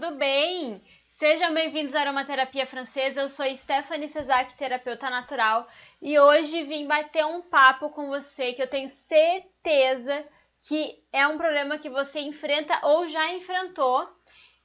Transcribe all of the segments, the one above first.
tudo bem? Sejam bem-vindos à Aromaterapia Francesa. Eu sou Stephanie Cesac, terapeuta natural, e hoje vim bater um papo com você que eu tenho certeza que é um problema que você enfrenta ou já enfrentou.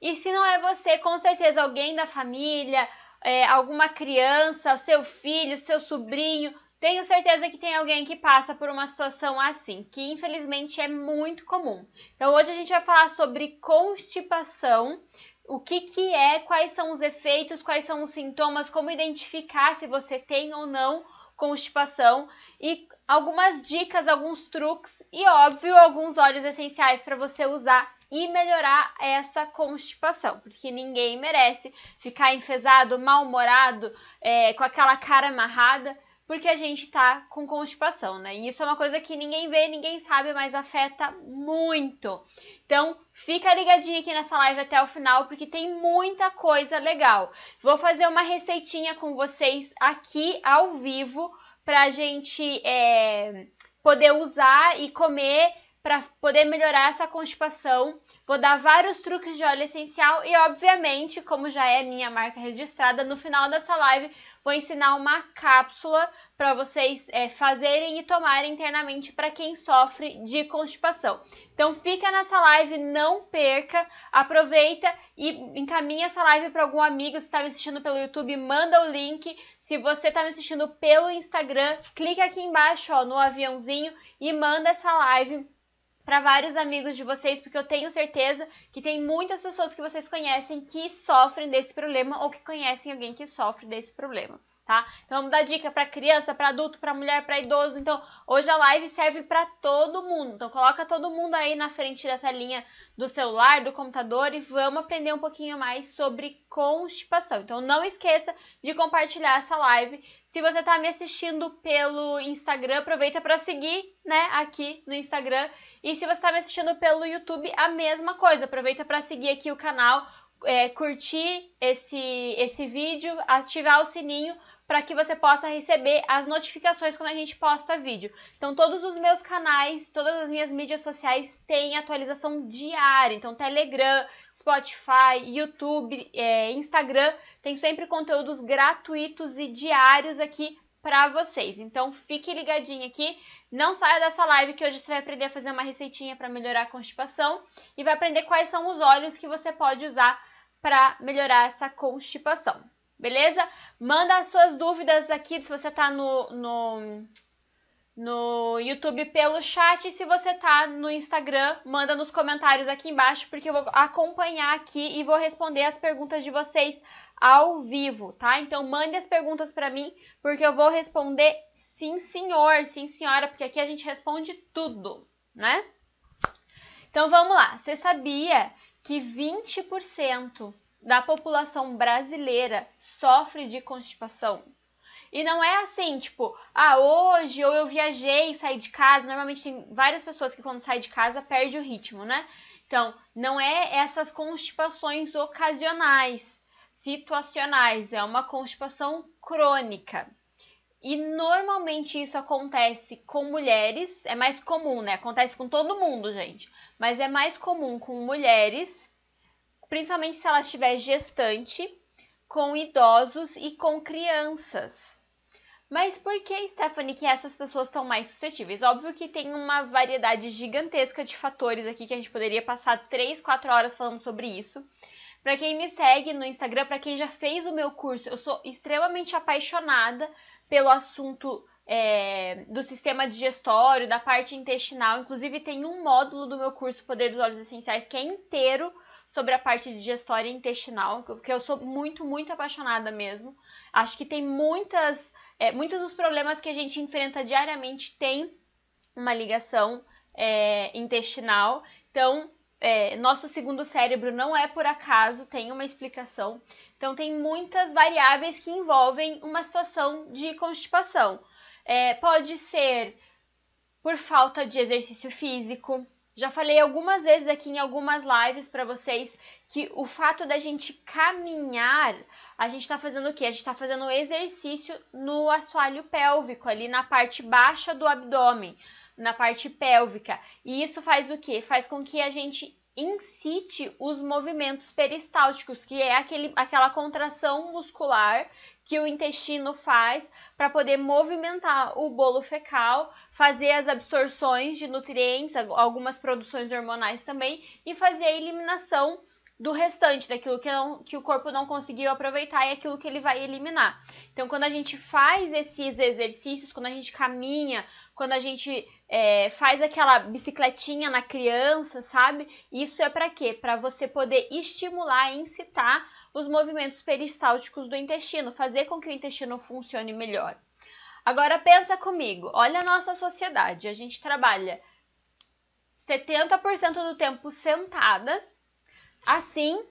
E se não é você, com certeza alguém da família, é, alguma criança, seu filho, seu sobrinho, tenho certeza que tem alguém que passa por uma situação assim, que infelizmente é muito comum. Então hoje a gente vai falar sobre constipação, o que, que é, quais são os efeitos, quais são os sintomas, como identificar se você tem ou não constipação e algumas dicas, alguns truques e, óbvio, alguns óleos essenciais para você usar e melhorar essa constipação, porque ninguém merece ficar enfesado, mal-humorado, é, com aquela cara amarrada porque a gente tá com constipação, né? E isso é uma coisa que ninguém vê, ninguém sabe, mas afeta muito. Então, fica ligadinho aqui nessa live até o final, porque tem muita coisa legal. Vou fazer uma receitinha com vocês aqui ao vivo pra gente é, poder usar e comer para poder melhorar essa constipação. Vou dar vários truques de óleo essencial e, obviamente, como já é minha marca registrada, no final dessa live vou ensinar uma cápsula para vocês é, fazerem e tomarem internamente para quem sofre de constipação. Então fica nessa live, não perca, aproveita e encaminha essa live para algum amigo. Se está me assistindo pelo YouTube, manda o link. Se você está me assistindo pelo Instagram, clica aqui embaixo ó, no aviãozinho e manda essa live para vários amigos de vocês, porque eu tenho certeza que tem muitas pessoas que vocês conhecem que sofrem desse problema ou que conhecem alguém que sofre desse problema. Tá? Então vamos dar dica para criança, para adulto, para mulher, para idoso. Então hoje a live serve para todo mundo. Então coloca todo mundo aí na frente da telinha do celular, do computador e vamos aprender um pouquinho mais sobre constipação. Então não esqueça de compartilhar essa live. Se você está me assistindo pelo Instagram, aproveita para seguir, né, aqui no Instagram e se você está me assistindo pelo YouTube, a mesma coisa. Aproveita para seguir aqui o canal, é, curtir esse, esse vídeo, ativar o sininho para que você possa receber as notificações quando a gente posta vídeo. Então, todos os meus canais, todas as minhas mídias sociais têm atualização diária. Então, Telegram, Spotify, YouTube, é, Instagram, tem sempre conteúdos gratuitos e diários aqui para vocês. Então fique ligadinho aqui, não saia dessa live que hoje você vai aprender a fazer uma receitinha para melhorar a constipação e vai aprender quais são os óleos que você pode usar para melhorar essa constipação. Beleza? Manda as suas dúvidas aqui se você está no, no, no YouTube pelo chat. E se você está no Instagram, manda nos comentários aqui embaixo, porque eu vou acompanhar aqui e vou responder as perguntas de vocês ao vivo, tá? Então mande as perguntas para mim, porque eu vou responder sim, senhor, sim, senhora, porque aqui a gente responde tudo, né? Então vamos lá. Você sabia que 20% da população brasileira sofre de constipação? E não é assim, tipo, ah, hoje ou eu viajei e saí de casa. Normalmente tem várias pessoas que quando saem de casa perde o ritmo, né? Então, não é essas constipações ocasionais situacionais, é uma constipação crônica. E normalmente isso acontece com mulheres, é mais comum, né? Acontece com todo mundo, gente, mas é mais comum com mulheres, principalmente se ela estiver gestante, com idosos e com crianças. Mas por que, Stephanie, que essas pessoas estão mais suscetíveis? Óbvio que tem uma variedade gigantesca de fatores aqui que a gente poderia passar 3, 4 horas falando sobre isso. Para quem me segue no Instagram, para quem já fez o meu curso, eu sou extremamente apaixonada pelo assunto é, do sistema digestório, da parte intestinal. Inclusive, tem um módulo do meu curso Poder dos Óleos Essenciais que é inteiro sobre a parte digestória intestinal, porque eu sou muito, muito apaixonada mesmo. Acho que tem muitas, é, muitos dos problemas que a gente enfrenta diariamente tem uma ligação é, intestinal. Então, é, nosso segundo cérebro não é por acaso, tem uma explicação. Então, tem muitas variáveis que envolvem uma situação de constipação. É, pode ser por falta de exercício físico. Já falei algumas vezes aqui em algumas lives para vocês que o fato da gente caminhar, a gente está fazendo o quê? A gente está fazendo exercício no assoalho pélvico, ali na parte baixa do abdômen na parte pélvica. E isso faz o quê? Faz com que a gente incite os movimentos peristálticos, que é aquele, aquela contração muscular que o intestino faz para poder movimentar o bolo fecal, fazer as absorções de nutrientes, algumas produções hormonais também, e fazer a eliminação do restante, daquilo que, não, que o corpo não conseguiu aproveitar e aquilo que ele vai eliminar. Então, quando a gente faz esses exercícios, quando a gente caminha, quando a gente é, faz aquela bicicletinha na criança, sabe? Isso é para quê? Para você poder estimular e incitar os movimentos peristálticos do intestino, fazer com que o intestino funcione melhor. Agora pensa comigo, olha a nossa sociedade, a gente trabalha 70% do tempo sentada assim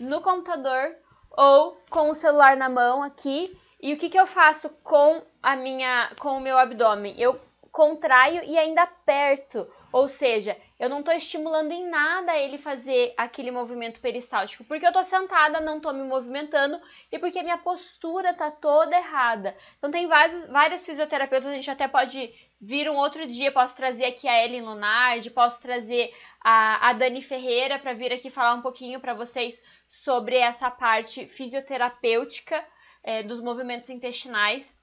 no computador ou com o celular na mão aqui. E o que, que eu faço com a minha com o meu abdômen? Eu contraio e ainda aperto, ou seja, eu não estou estimulando em nada ele fazer aquele movimento peristáltico, porque eu estou sentada, não estou me movimentando e porque minha postura está toda errada. Então tem vários, várias fisioterapeutas, a gente até pode vir um outro dia, posso trazer aqui a Ellen Lunardi, posso trazer a, a Dani Ferreira para vir aqui falar um pouquinho para vocês sobre essa parte fisioterapêutica é, dos movimentos intestinais.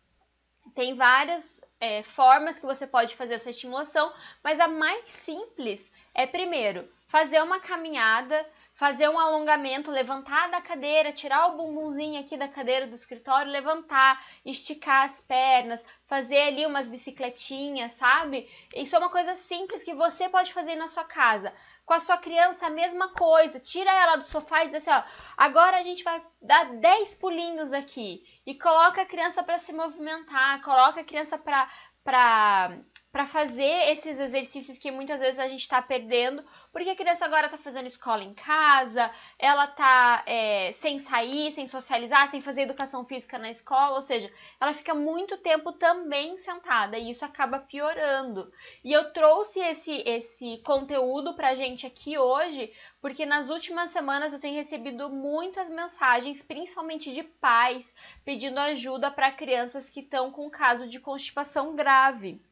Tem várias é, formas que você pode fazer essa estimulação, mas a mais simples é, primeiro, fazer uma caminhada fazer um alongamento, levantar da cadeira, tirar o bumbumzinho aqui da cadeira do escritório, levantar, esticar as pernas, fazer ali umas bicicletinhas, sabe? Isso é uma coisa simples que você pode fazer na sua casa. Com a sua criança, a mesma coisa. Tira ela do sofá e diz assim: ó, agora a gente vai dar 10 pulinhos aqui. E coloca a criança para se movimentar, coloca a criança para para fazer esses exercícios que muitas vezes a gente está perdendo, porque a criança agora está fazendo escola em casa, ela está é, sem sair, sem socializar, sem fazer educação física na escola, ou seja, ela fica muito tempo também sentada e isso acaba piorando. E eu trouxe esse, esse conteúdo para a gente aqui hoje, porque nas últimas semanas eu tenho recebido muitas mensagens, principalmente de pais, pedindo ajuda para crianças que estão com caso de constipação grave.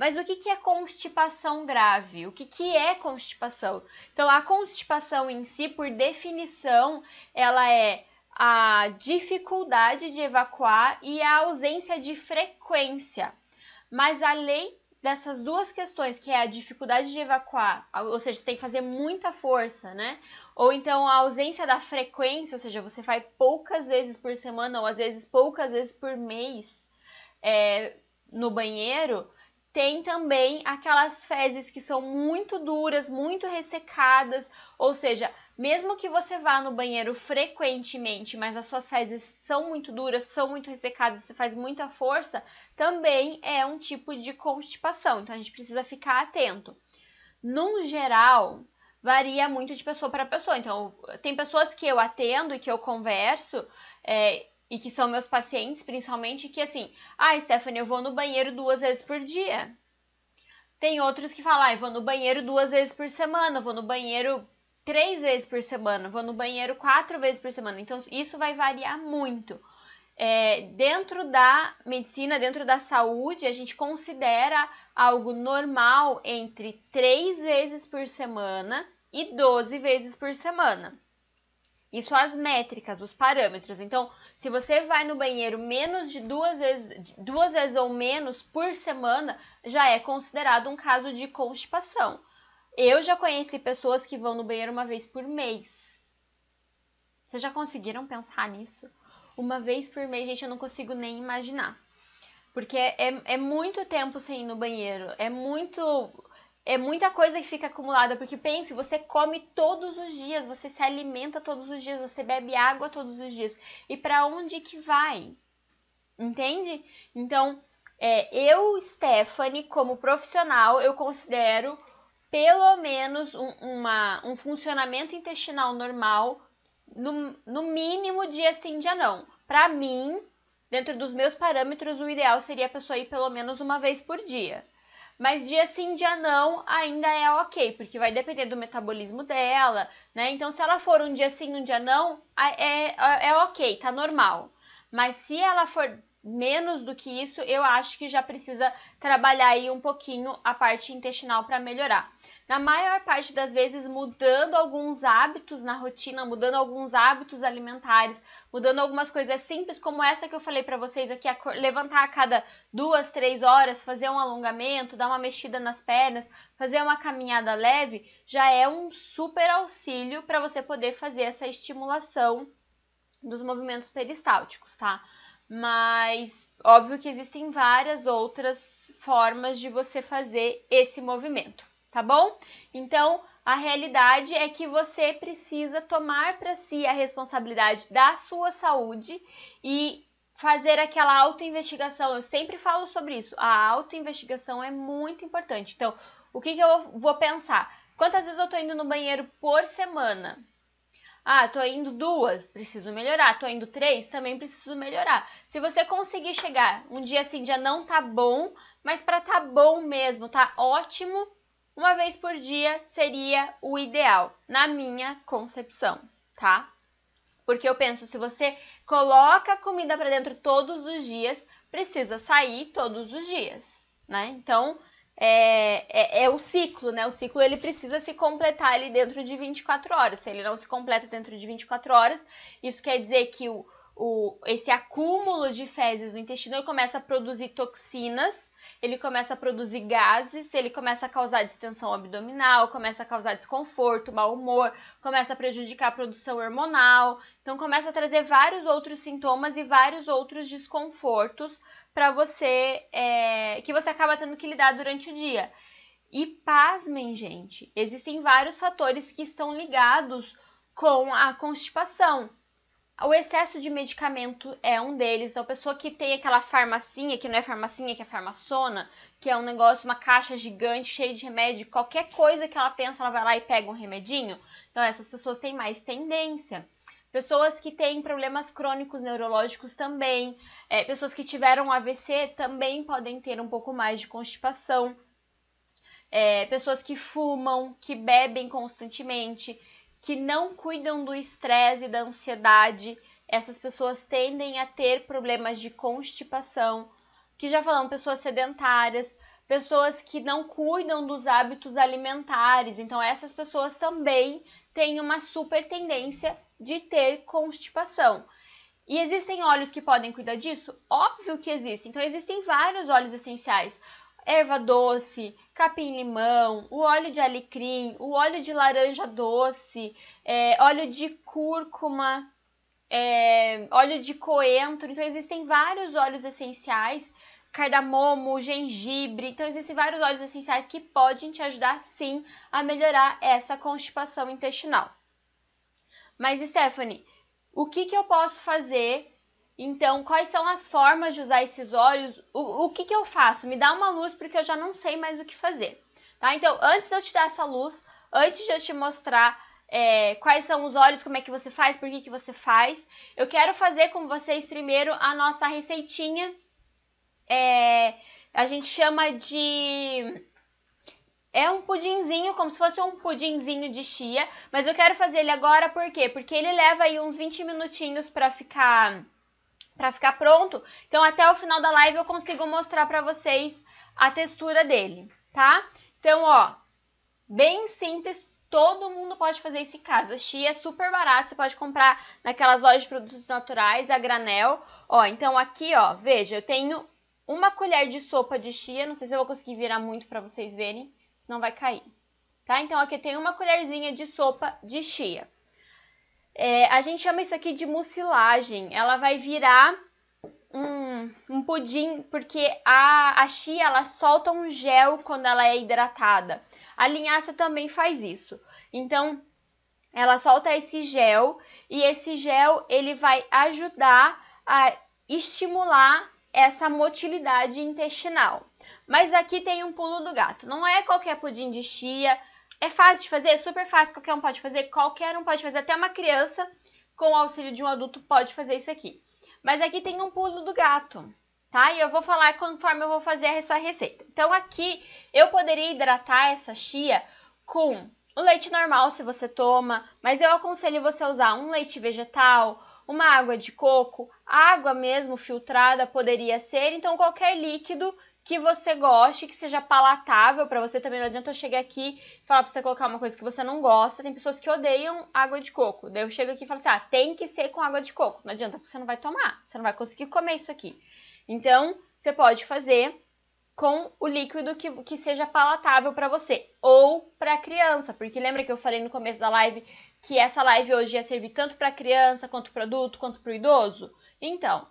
Mas o que, que é constipação grave? O que, que é constipação? Então, a constipação em si, por definição, ela é a dificuldade de evacuar e a ausência de frequência. Mas além dessas duas questões, que é a dificuldade de evacuar, ou seja, você tem que fazer muita força, né? Ou então a ausência da frequência, ou seja, você vai poucas vezes por semana ou às vezes poucas vezes por mês é, no banheiro, tem também aquelas fezes que são muito duras, muito ressecadas, ou seja, mesmo que você vá no banheiro frequentemente, mas as suas fezes são muito duras, são muito ressecadas, você faz muita força, também é um tipo de constipação. Então a gente precisa ficar atento. No geral, varia muito de pessoa para pessoa. Então, tem pessoas que eu atendo e que eu converso, é, e que são meus pacientes, principalmente, que assim, ah, Stephanie, eu vou no banheiro duas vezes por dia. Tem outros que falam, ah, eu vou no banheiro duas vezes por semana, vou no banheiro três vezes por semana, vou no banheiro quatro vezes por semana. Então, isso vai variar muito. É, dentro da medicina, dentro da saúde, a gente considera algo normal entre três vezes por semana e 12 vezes por semana. Isso as métricas, os parâmetros. Então, se você vai no banheiro menos de duas vezes, duas vezes ou menos por semana, já é considerado um caso de constipação. Eu já conheci pessoas que vão no banheiro uma vez por mês. Vocês já conseguiram pensar nisso? Uma vez por mês, gente, eu não consigo nem imaginar. Porque é, é muito tempo sem ir no banheiro. É muito é muita coisa que fica acumulada, porque pense, você come todos os dias, você se alimenta todos os dias, você bebe água todos os dias. E para onde que vai? Entende? Então, é, eu, Stephanie, como profissional, eu considero pelo menos um, uma, um funcionamento intestinal normal, no, no mínimo dia sim, dia não. Para mim, dentro dos meus parâmetros, o ideal seria a pessoa ir pelo menos uma vez por dia. Mas dia sim, dia não, ainda é ok, porque vai depender do metabolismo dela, né? Então, se ela for um dia sim, um dia não, é, é, é ok, tá normal. Mas se ela for menos do que isso, eu acho que já precisa trabalhar aí um pouquinho a parte intestinal para melhorar. Na maior parte das vezes, mudando alguns hábitos na rotina, mudando alguns hábitos alimentares, mudando algumas coisas simples, como essa que eu falei para vocês aqui, levantar a cada duas, três horas, fazer um alongamento, dar uma mexida nas pernas, fazer uma caminhada leve, já é um super auxílio para você poder fazer essa estimulação dos movimentos peristálticos, tá? mas óbvio que existem várias outras formas de você fazer esse movimento, tá bom? Então, a realidade é que você precisa tomar para si a responsabilidade da sua saúde e fazer aquela autoinvestigação. Eu sempre falo sobre isso. A autoinvestigação é muito importante. Então, o que, que eu vou pensar? Quantas vezes eu estou indo no banheiro por semana? Ah, tô indo duas, preciso melhorar. Tô indo três, também preciso melhorar. Se você conseguir chegar um dia assim, já não tá bom, mas para tá bom mesmo, tá ótimo, uma vez por dia seria o ideal, na minha concepção, tá? Porque eu penso, se você coloca comida para dentro todos os dias, precisa sair todos os dias, né? Então, é, é, é, o ciclo, né? O ciclo ele precisa se completar ali dentro de 24 horas. Se ele não se completa dentro de 24 horas, isso quer dizer que o, o, esse acúmulo de fezes no intestino ele começa a produzir toxinas, ele começa a produzir gases, ele começa a causar distensão abdominal, começa a causar desconforto, mau humor, começa a prejudicar a produção hormonal, então começa a trazer vários outros sintomas e vários outros desconfortos para você é, que você acaba tendo que lidar durante o dia. E pasmem, gente, existem vários fatores que estão ligados com a constipação. O excesso de medicamento é um deles. Então, a pessoa que tem aquela farmacinha, que não é farmacinha, que é farmaçona, que é um negócio, uma caixa gigante cheia de remédio, qualquer coisa que ela pensa, ela vai lá e pega um remedinho. Então, essas pessoas têm mais tendência. Pessoas que têm problemas crônicos neurológicos também, é, pessoas que tiveram AVC também podem ter um pouco mais de constipação. É, pessoas que fumam, que bebem constantemente, que não cuidam do estresse e da ansiedade, essas pessoas tendem a ter problemas de constipação. Que já falamos, pessoas sedentárias, pessoas que não cuidam dos hábitos alimentares. Então, essas pessoas também têm uma super tendência de ter constipação. E existem óleos que podem cuidar disso? Óbvio que existem. Então, existem vários óleos essenciais. Erva doce, capim-limão, o óleo de alecrim, o óleo de laranja doce, é, óleo de cúrcuma, é, óleo de coentro. Então, existem vários óleos essenciais, cardamomo, gengibre. Então, existem vários óleos essenciais que podem te ajudar sim a melhorar essa constipação intestinal. Mas, Stephanie, o que, que eu posso fazer? Então, quais são as formas de usar esses óleos? O, o que, que eu faço? Me dá uma luz porque eu já não sei mais o que fazer. Tá? Então, antes de eu te dar essa luz, antes de eu te mostrar é, quais são os óleos, como é que você faz, por que, que você faz, eu quero fazer com vocês primeiro a nossa receitinha. É, a gente chama de é um pudinzinho, como se fosse um pudinzinho de chia, mas eu quero fazer ele agora por quê? Porque ele leva aí uns 20 minutinhos para ficar para ficar pronto. Então até o final da live eu consigo mostrar para vocês a textura dele, tá? Então, ó, bem simples, todo mundo pode fazer esse caso. A chia é super barato, você pode comprar naquelas lojas de produtos naturais, a granel. Ó, então aqui, ó, veja, eu tenho uma colher de sopa de chia, não sei se eu vou conseguir virar muito para vocês verem senão vai cair. Tá? Então, aqui tem uma colherzinha de sopa de chia. É, a gente chama isso aqui de mucilagem. Ela vai virar um, um pudim, porque a, a chia ela solta um gel quando ela é hidratada. A linhaça também faz isso. Então, ela solta esse gel e esse gel ele vai ajudar a estimular essa motilidade intestinal. Mas aqui tem um pulo do gato. Não é qualquer pudim de chia. É fácil de fazer, é super fácil, qualquer um pode fazer, qualquer um pode fazer, até uma criança com o auxílio de um adulto pode fazer isso aqui. Mas aqui tem um pulo do gato, tá? E eu vou falar conforme eu vou fazer essa receita. Então aqui eu poderia hidratar essa chia com o leite normal se você toma, mas eu aconselho você a usar um leite vegetal, uma água de coco, água mesmo filtrada poderia ser, então qualquer líquido que você goste, que seja palatável para você também. Não adianta eu chegar aqui e falar para você colocar uma coisa que você não gosta. Tem pessoas que odeiam água de coco. Daí eu chego aqui e falo assim: ah, tem que ser com água de coco. Não adianta, porque você não vai tomar. Você não vai conseguir comer isso aqui. Então, você pode fazer com o líquido que, que seja palatável para você ou para criança, porque lembra que eu falei no começo da live que essa live hoje ia servir tanto para criança quanto para adulto quanto para idoso? Então,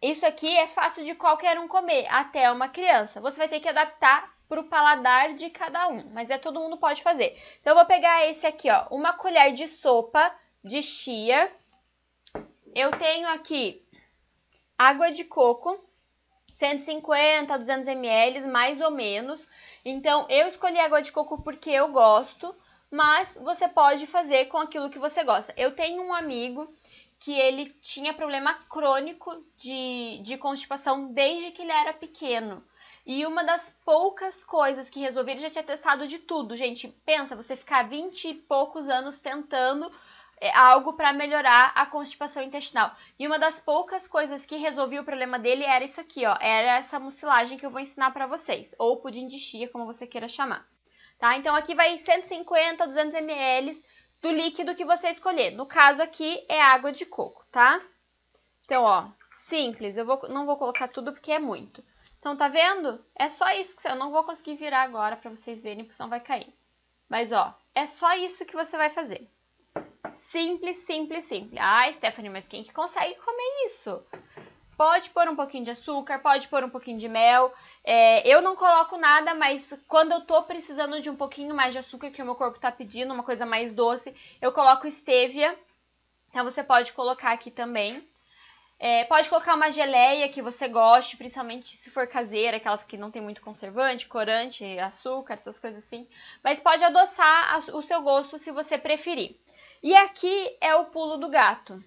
isso aqui é fácil de qualquer um comer, até uma criança. Você vai ter que adaptar para o paladar de cada um, mas é todo mundo pode fazer. Então eu vou pegar esse aqui, ó, uma colher de sopa de chia. Eu tenho aqui água de coco, 150 a 200 ml, mais ou menos. Então eu escolhi água de coco porque eu gosto, mas você pode fazer com aquilo que você gosta. Eu tenho um amigo que ele tinha problema crônico de, de constipação desde que ele era pequeno. E uma das poucas coisas que resolvi, ele já tinha testado de tudo, gente. Pensa, você ficar 20 e poucos anos tentando é, algo para melhorar a constipação intestinal. E uma das poucas coisas que resolvia o problema dele era isso aqui, ó. Era essa mucilagem que eu vou ensinar para vocês. Ou pudim de chia, como você queira chamar. Tá? Então aqui vai 150, 200 ml do líquido que você escolher. No caso aqui é água de coco, tá? Então, ó, simples. Eu vou, não vou colocar tudo porque é muito. Então, tá vendo? É só isso que eu não vou conseguir virar agora para vocês verem, porque senão vai cair. Mas, ó, é só isso que você vai fazer. Simples, simples, simples. Ah, Stephanie, mas quem que consegue comer isso? Pode pôr um pouquinho de açúcar, pode pôr um pouquinho de mel. É, eu não coloco nada, mas quando eu tô precisando de um pouquinho mais de açúcar, que o meu corpo tá pedindo, uma coisa mais doce, eu coloco stevia. Então você pode colocar aqui também. É, pode colocar uma geleia que você goste, principalmente se for caseira, aquelas que não tem muito conservante, corante, açúcar, essas coisas assim. Mas pode adoçar o seu gosto se você preferir. E aqui é o pulo do gato.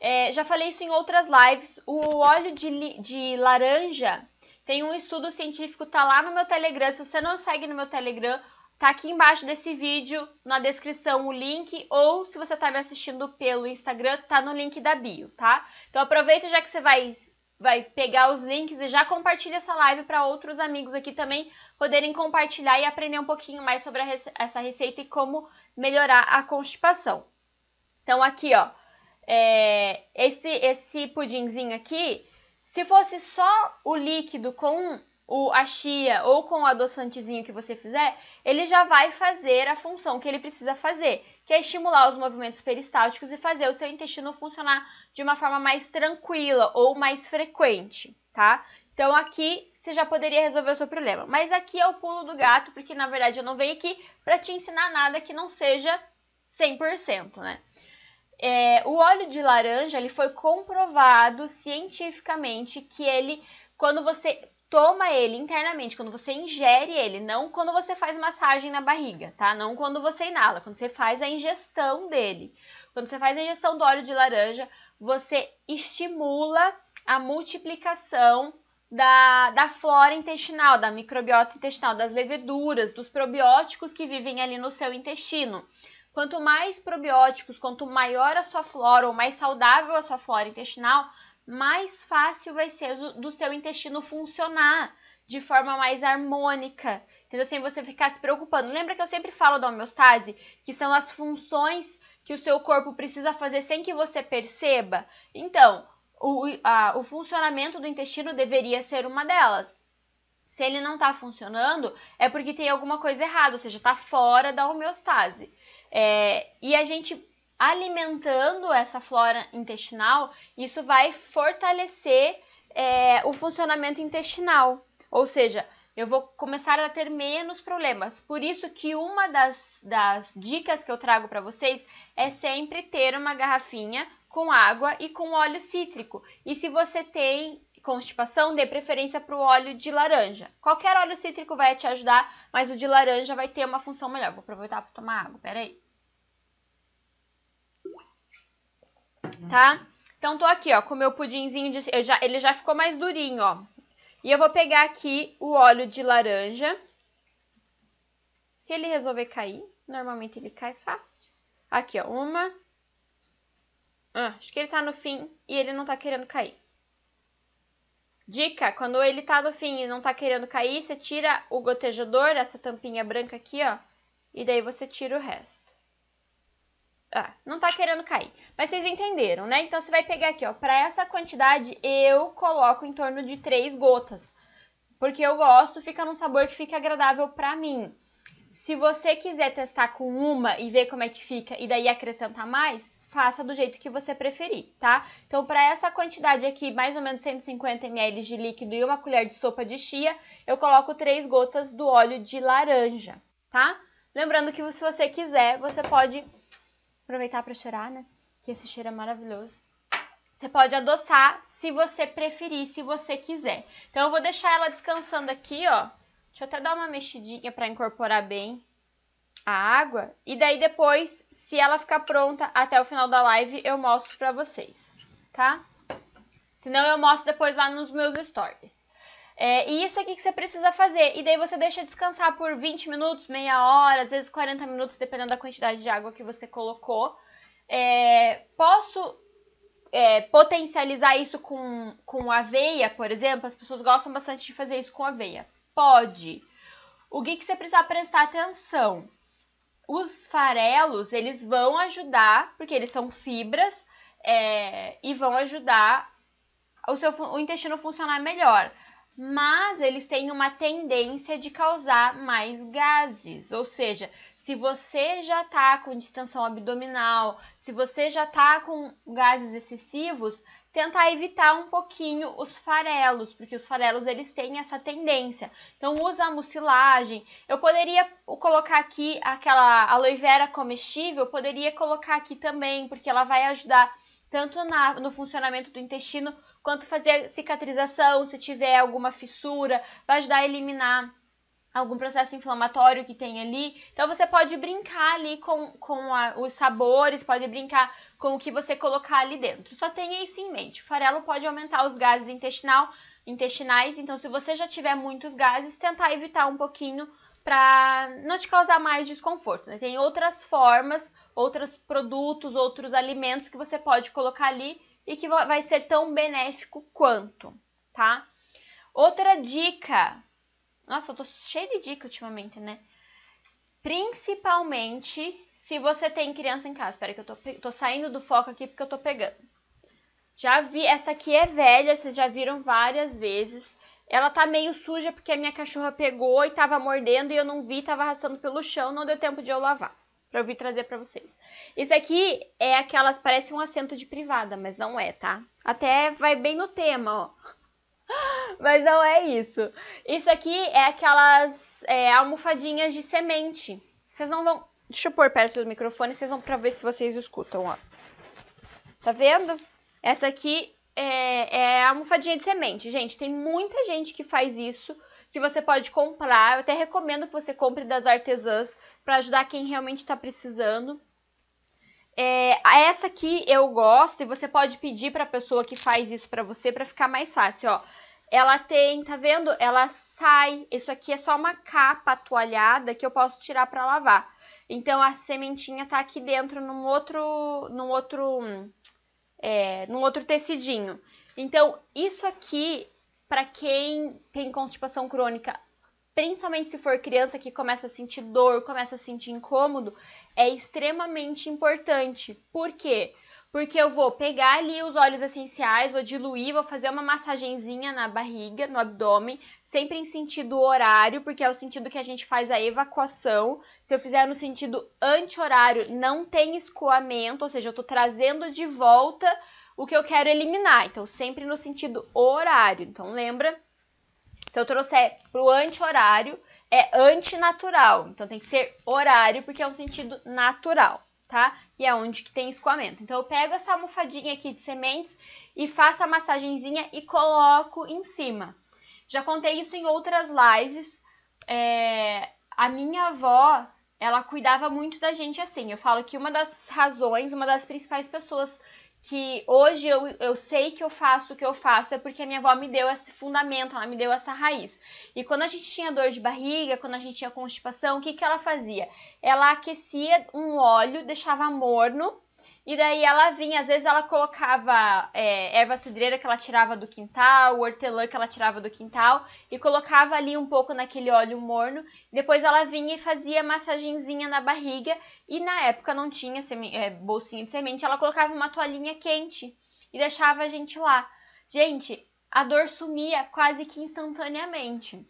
É, já falei isso em outras lives. O óleo de, de laranja tem um estudo científico, tá lá no meu Telegram. Se você não segue no meu Telegram, tá aqui embaixo desse vídeo, na descrição, o link. Ou se você tá me assistindo pelo Instagram, tá no link da bio, tá? Então aproveita já que você vai, vai pegar os links e já compartilha essa live para outros amigos aqui também poderem compartilhar e aprender um pouquinho mais sobre rece essa receita e como melhorar a constipação. Então aqui, ó é, esse, esse pudinzinho aqui, se fosse só o líquido com o, a chia ou com o adoçantezinho que você fizer, ele já vai fazer a função que ele precisa fazer, que é estimular os movimentos peristálticos e fazer o seu intestino funcionar de uma forma mais tranquila ou mais frequente, tá? Então aqui você já poderia resolver o seu problema. Mas aqui é o pulo do gato, porque na verdade eu não venho aqui para te ensinar nada que não seja 100%, né? É, o óleo de laranja ele foi comprovado cientificamente que ele, quando você toma ele internamente, quando você ingere ele, não quando você faz massagem na barriga, tá? Não quando você inala, quando você faz a ingestão dele. Quando você faz a ingestão do óleo de laranja, você estimula a multiplicação da, da flora intestinal, da microbiota intestinal, das leveduras, dos probióticos que vivem ali no seu intestino. Quanto mais probióticos, quanto maior a sua flora ou mais saudável a sua flora intestinal, mais fácil vai ser do seu intestino funcionar de forma mais harmônica. Entendeu? Sem você ficar se preocupando. Lembra que eu sempre falo da homeostase, que são as funções que o seu corpo precisa fazer sem que você perceba? Então, o, a, o funcionamento do intestino deveria ser uma delas. Se ele não está funcionando, é porque tem alguma coisa errada, ou seja, está fora da homeostase. É, e a gente alimentando essa flora intestinal, isso vai fortalecer é, o funcionamento intestinal. Ou seja, eu vou começar a ter menos problemas. Por isso que uma das, das dicas que eu trago para vocês é sempre ter uma garrafinha com água e com óleo cítrico. E se você tem constipação, dê preferência para o óleo de laranja. Qualquer óleo cítrico vai te ajudar, mas o de laranja vai ter uma função melhor. Vou aproveitar para tomar água, peraí. Tá? Então, tô aqui, ó, com o meu pudinzinho, de, já, ele já ficou mais durinho, ó. E eu vou pegar aqui o óleo de laranja. Se ele resolver cair, normalmente ele cai fácil. Aqui, ó, uma. Ah, acho que ele tá no fim e ele não tá querendo cair. Dica, quando ele tá no fim e não tá querendo cair, você tira o gotejador, essa tampinha branca aqui, ó, e daí você tira o resto. Ah, não tá querendo cair. Mas vocês entenderam, né? Então você vai pegar aqui, ó, para essa quantidade eu coloco em torno de três gotas. Porque eu gosto, fica num sabor que fica agradável para mim. Se você quiser testar com uma e ver como é que fica e daí acrescentar mais, faça do jeito que você preferir, tá? Então, para essa quantidade aqui, mais ou menos 150 ml de líquido e uma colher de sopa de chia, eu coloco três gotas do óleo de laranja, tá? Lembrando que se você quiser, você pode aproveitar para cheirar, né? Que esse cheiro é maravilhoso. Você pode adoçar se você preferir, se você quiser. Então, eu vou deixar ela descansando aqui, ó. Deixa eu até dar uma mexidinha para incorporar bem a água e daí depois, se ela ficar pronta até o final da live, eu mostro pra vocês, tá? Senão eu mostro depois lá nos meus stories. É, e isso aqui que você precisa fazer. E daí você deixa descansar por 20 minutos, meia hora, às vezes 40 minutos, dependendo da quantidade de água que você colocou. É, posso é, potencializar isso com, com aveia, por exemplo? As pessoas gostam bastante de fazer isso com aveia. Pode. O que, que você precisa prestar atenção? Os farelos, eles vão ajudar, porque eles são fibras, é, e vão ajudar o seu o intestino funcionar melhor. Mas eles têm uma tendência de causar mais gases, ou seja, se você já está com distensão abdominal, se você já está com gases excessivos, tentar evitar um pouquinho os farelos, porque os farelos eles têm essa tendência. Então usa a mucilagem. Eu poderia colocar aqui aquela aloe vera comestível, poderia colocar aqui também, porque ela vai ajudar tanto na, no funcionamento do intestino quanto fazer cicatrização, se tiver alguma fissura, vai ajudar a eliminar algum processo inflamatório que tem ali. Então você pode brincar ali com, com a, os sabores, pode brincar com o que você colocar ali dentro. Só tenha isso em mente. O farelo pode aumentar os gases intestinal, intestinais, então se você já tiver muitos gases, tentar evitar um pouquinho para não te causar mais desconforto. Né? Tem outras formas, outros produtos, outros alimentos que você pode colocar ali e que vai ser tão benéfico quanto, tá? Outra dica nossa, eu tô cheia de dica ultimamente, né? Principalmente se você tem criança em casa. Espera que eu tô, tô saindo do foco aqui porque eu tô pegando. Já vi, essa aqui é velha, vocês já viram várias vezes. Ela tá meio suja porque a minha cachorra pegou e tava mordendo e eu não vi, tava arrastando pelo chão, não deu tempo de eu lavar. Pra eu vir trazer pra vocês. Isso aqui é aquelas, parece um assento de privada, mas não é, tá? Até vai bem no tema, ó. Mas não é isso. Isso aqui é aquelas é, almofadinhas de semente. Vocês não vão. Deixa eu pôr perto do microfone, vocês vão pra ver se vocês escutam, ó. Tá vendo? Essa aqui é, é almofadinha de semente. Gente, tem muita gente que faz isso, que você pode comprar. Eu até recomendo que você compre das artesãs para ajudar quem realmente está precisando. É, essa aqui eu gosto e você pode pedir para a pessoa que faz isso para você para ficar mais fácil, ó. Ela tem, tá vendo? Ela sai. Isso aqui é só uma capa toalhada que eu posso tirar para lavar. Então a sementinha tá aqui dentro num outro, num outro, é, num outro tecidinho. Então isso aqui para quem tem constipação crônica principalmente se for criança que começa a sentir dor, começa a sentir incômodo, é extremamente importante. Por quê? Porque eu vou pegar ali os óleos essenciais, vou diluir, vou fazer uma massagenzinha na barriga, no abdômen, sempre em sentido horário, porque é o sentido que a gente faz a evacuação. Se eu fizer no sentido anti-horário, não tem escoamento, ou seja, eu tô trazendo de volta o que eu quero eliminar. Então, sempre no sentido horário. Então, lembra se eu trouxer pro anti-horário, é antinatural. Então tem que ser horário, porque é um sentido natural, tá? E é onde que tem escoamento. Então eu pego essa almofadinha aqui de sementes e faço a massagenzinha e coloco em cima. Já contei isso em outras lives. É... A minha avó, ela cuidava muito da gente assim. Eu falo que uma das razões, uma das principais pessoas que hoje eu, eu sei que eu faço o que eu faço é porque a minha avó me deu esse fundamento, ela me deu essa raiz. E quando a gente tinha dor de barriga, quando a gente tinha constipação, o que, que ela fazia? Ela aquecia um óleo, deixava morno E daí ela vinha, às vezes ela colocava é, erva cidreira que ela tirava do quintal, hortelã que ela tirava do quintal, e colocava ali um pouco naquele óleo morno. Depois ela vinha e fazia massagenzinha na barriga. E na época não tinha é, bolsinha de semente, ela colocava uma toalhinha quente e deixava a gente lá. Gente, a dor sumia quase que instantaneamente.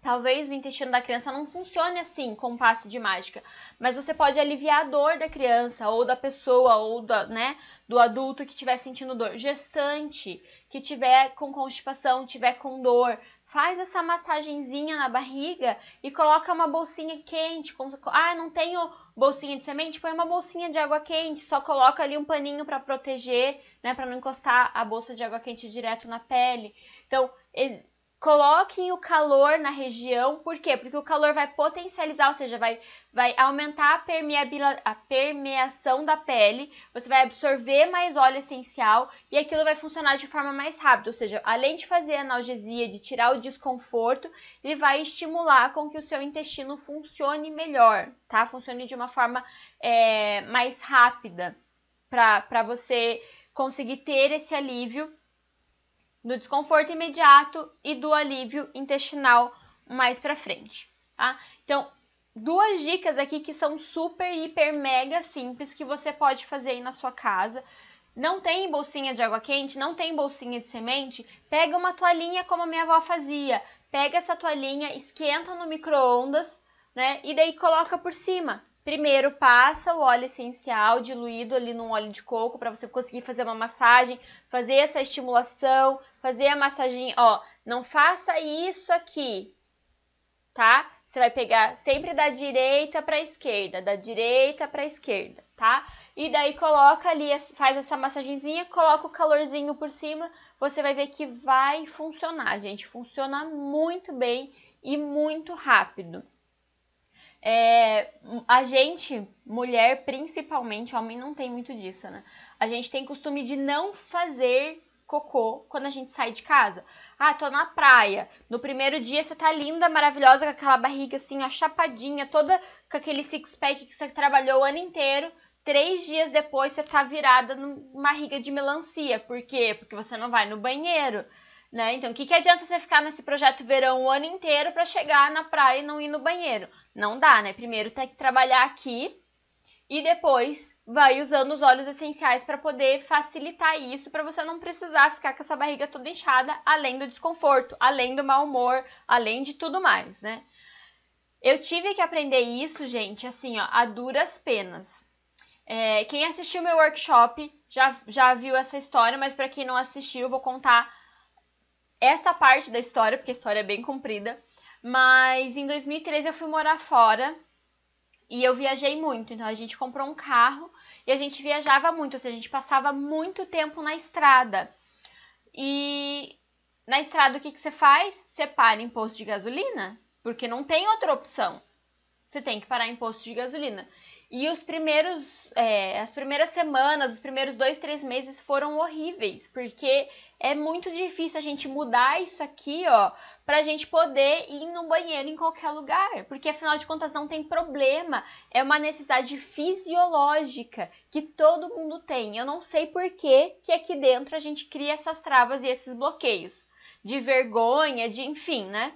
Talvez o intestino da criança não funcione assim, com passe de mágica, mas você pode aliviar a dor da criança, ou da pessoa, ou da, né, do adulto que estiver sentindo dor. Gestante, que tiver com constipação, tiver com dor, faz essa massagenzinha na barriga e coloca uma bolsinha quente. Com... Ah, não tenho bolsinha de semente? Põe uma bolsinha de água quente, só coloca ali um paninho para proteger, né, para não encostar a bolsa de água quente direto na pele. Então, Coloquem o calor na região, por quê? Porque o calor vai potencializar, ou seja, vai, vai aumentar a, a permeação da pele, você vai absorver mais óleo essencial e aquilo vai funcionar de forma mais rápida, ou seja, além de fazer analgesia, de tirar o desconforto, ele vai estimular com que o seu intestino funcione melhor, tá? Funcione de uma forma é, mais rápida para você conseguir ter esse alívio do desconforto imediato e do alívio intestinal mais para frente, tá? Então, duas dicas aqui que são super, hiper, mega simples que você pode fazer aí na sua casa. Não tem bolsinha de água quente, não tem bolsinha de semente, pega uma toalhinha como a minha avó fazia. Pega essa toalhinha, esquenta no micro-ondas, né? E daí coloca por cima. Primeiro passa o óleo essencial diluído ali no óleo de coco para você conseguir fazer uma massagem, fazer essa estimulação, fazer a massagem, ó, não faça isso aqui, tá? Você vai pegar sempre da direita para a esquerda, da direita para a esquerda, tá? E daí coloca ali, faz essa massagenzinha, coloca o calorzinho por cima, você vai ver que vai funcionar, gente. Funciona muito bem e muito rápido. É, a gente, mulher principalmente, homem não tem muito disso, né? A gente tem costume de não fazer cocô quando a gente sai de casa. Ah, tô na praia. No primeiro dia você tá linda, maravilhosa, com aquela barriga assim, a chapadinha, toda com aquele six-pack que você trabalhou o ano inteiro. Três dias depois você tá virada numa barriga de melancia. Por quê? Porque você não vai no banheiro. Né? Então, o que, que adianta você ficar nesse projeto verão o ano inteiro para chegar na praia e não ir no banheiro? Não dá, né? Primeiro tem que trabalhar aqui e depois vai usando os óleos essenciais para poder facilitar isso, para você não precisar ficar com essa barriga toda inchada, além do desconforto, além do mau humor, além de tudo mais, né? Eu tive que aprender isso, gente, assim, ó, a duras penas. É, quem assistiu meu workshop já, já viu essa história, mas para quem não assistiu, eu vou contar essa parte da história, porque a história é bem comprida. Mas em 2013 eu fui morar fora e eu viajei muito. Então a gente comprou um carro e a gente viajava muito, ou seja, a gente passava muito tempo na estrada. E na estrada o que, que você faz? Você para em posto de gasolina, porque não tem outra opção. Você tem que parar em posto de gasolina. E os primeiros, é, as primeiras semanas, os primeiros dois, três meses foram horríveis, porque é muito difícil a gente mudar isso aqui, ó, pra gente poder ir no banheiro em qualquer lugar, porque afinal de contas não tem problema, é uma necessidade fisiológica que todo mundo tem. Eu não sei por que que aqui dentro a gente cria essas travas e esses bloqueios de vergonha, de enfim, né?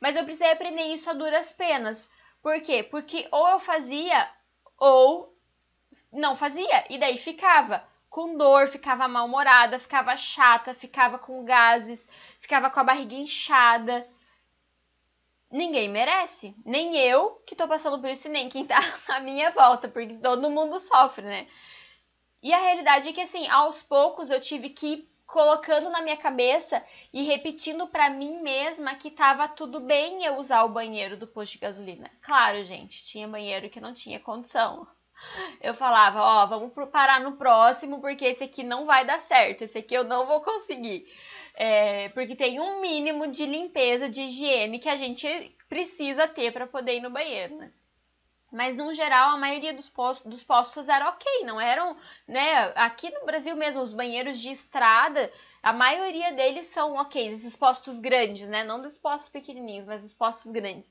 Mas eu precisei aprender isso a duras penas. Por quê? Porque ou eu fazia ou não fazia, e daí ficava com dor, ficava mal-humorada, ficava chata, ficava com gases, ficava com a barriga inchada. Ninguém merece, nem eu que tô passando por isso, nem quem tá à minha volta, porque todo mundo sofre, né? E a realidade é que assim, aos poucos eu tive que colocando na minha cabeça e repetindo para mim mesma que tava tudo bem eu usar o banheiro do posto de gasolina. Claro, gente, tinha banheiro que não tinha condição. Eu falava, ó, vamos parar no próximo porque esse aqui não vai dar certo, esse aqui eu não vou conseguir. É, porque tem um mínimo de limpeza, de higiene que a gente precisa ter para poder ir no banheiro, né? Mas, no geral, a maioria dos postos, dos postos era ok, não eram, né? Aqui no Brasil mesmo, os banheiros de estrada, a maioria deles são ok, esses postos grandes, né? Não dos postos pequenininhos, mas os postos grandes.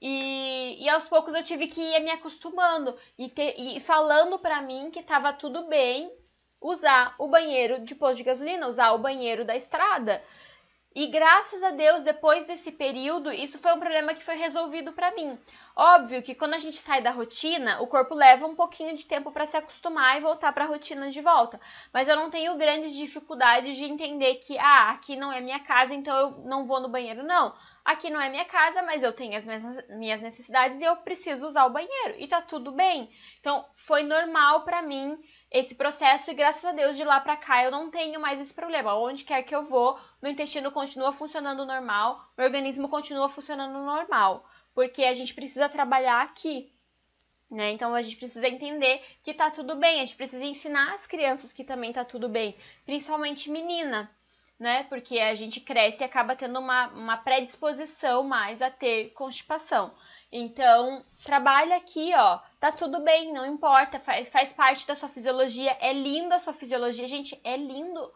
E, e aos poucos eu tive que ir me acostumando e, ter, e falando para mim que tava tudo bem usar o banheiro de posto de gasolina, usar o banheiro da estrada. E graças a Deus, depois desse período, isso foi um problema que foi resolvido para mim. Óbvio que quando a gente sai da rotina, o corpo leva um pouquinho de tempo para se acostumar e voltar para a rotina de volta. Mas eu não tenho grandes dificuldades de entender que, ah, aqui não é minha casa, então eu não vou no banheiro, não. Aqui não é minha casa, mas eu tenho as minhas necessidades e eu preciso usar o banheiro. E tá tudo bem. Então, foi normal para mim esse processo e graças a Deus de lá para cá eu não tenho mais esse problema. Onde quer que eu vou, meu intestino continua funcionando normal, meu organismo continua funcionando normal, porque a gente precisa trabalhar aqui. Né? Então a gente precisa entender que tá tudo bem, a gente precisa ensinar as crianças que também tá tudo bem, principalmente menina, né? Porque a gente cresce e acaba tendo uma, uma predisposição mais a ter constipação. Então, trabalha aqui, ó. Tá tudo bem, não importa, faz, faz parte da sua fisiologia. É lindo a sua fisiologia, gente, é lindo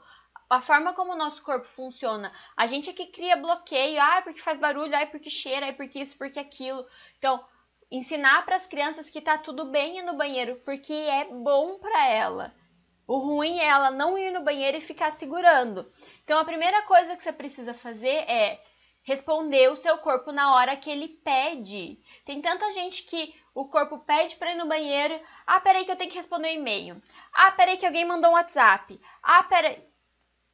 a forma como o nosso corpo funciona. A gente é que cria bloqueio, ah, porque faz barulho, ah, porque cheira, ah, porque isso, porque aquilo. Então, ensinar para as crianças que tá tudo bem ir no banheiro, porque é bom para ela. O ruim é ela não ir no banheiro e ficar segurando. Então, a primeira coisa que você precisa fazer é responder o seu corpo na hora que ele pede. Tem tanta gente que o corpo pede para ir no banheiro. Ah, peraí que eu tenho que responder um e-mail. Ah, peraí que alguém mandou um WhatsApp. Ah, peraí.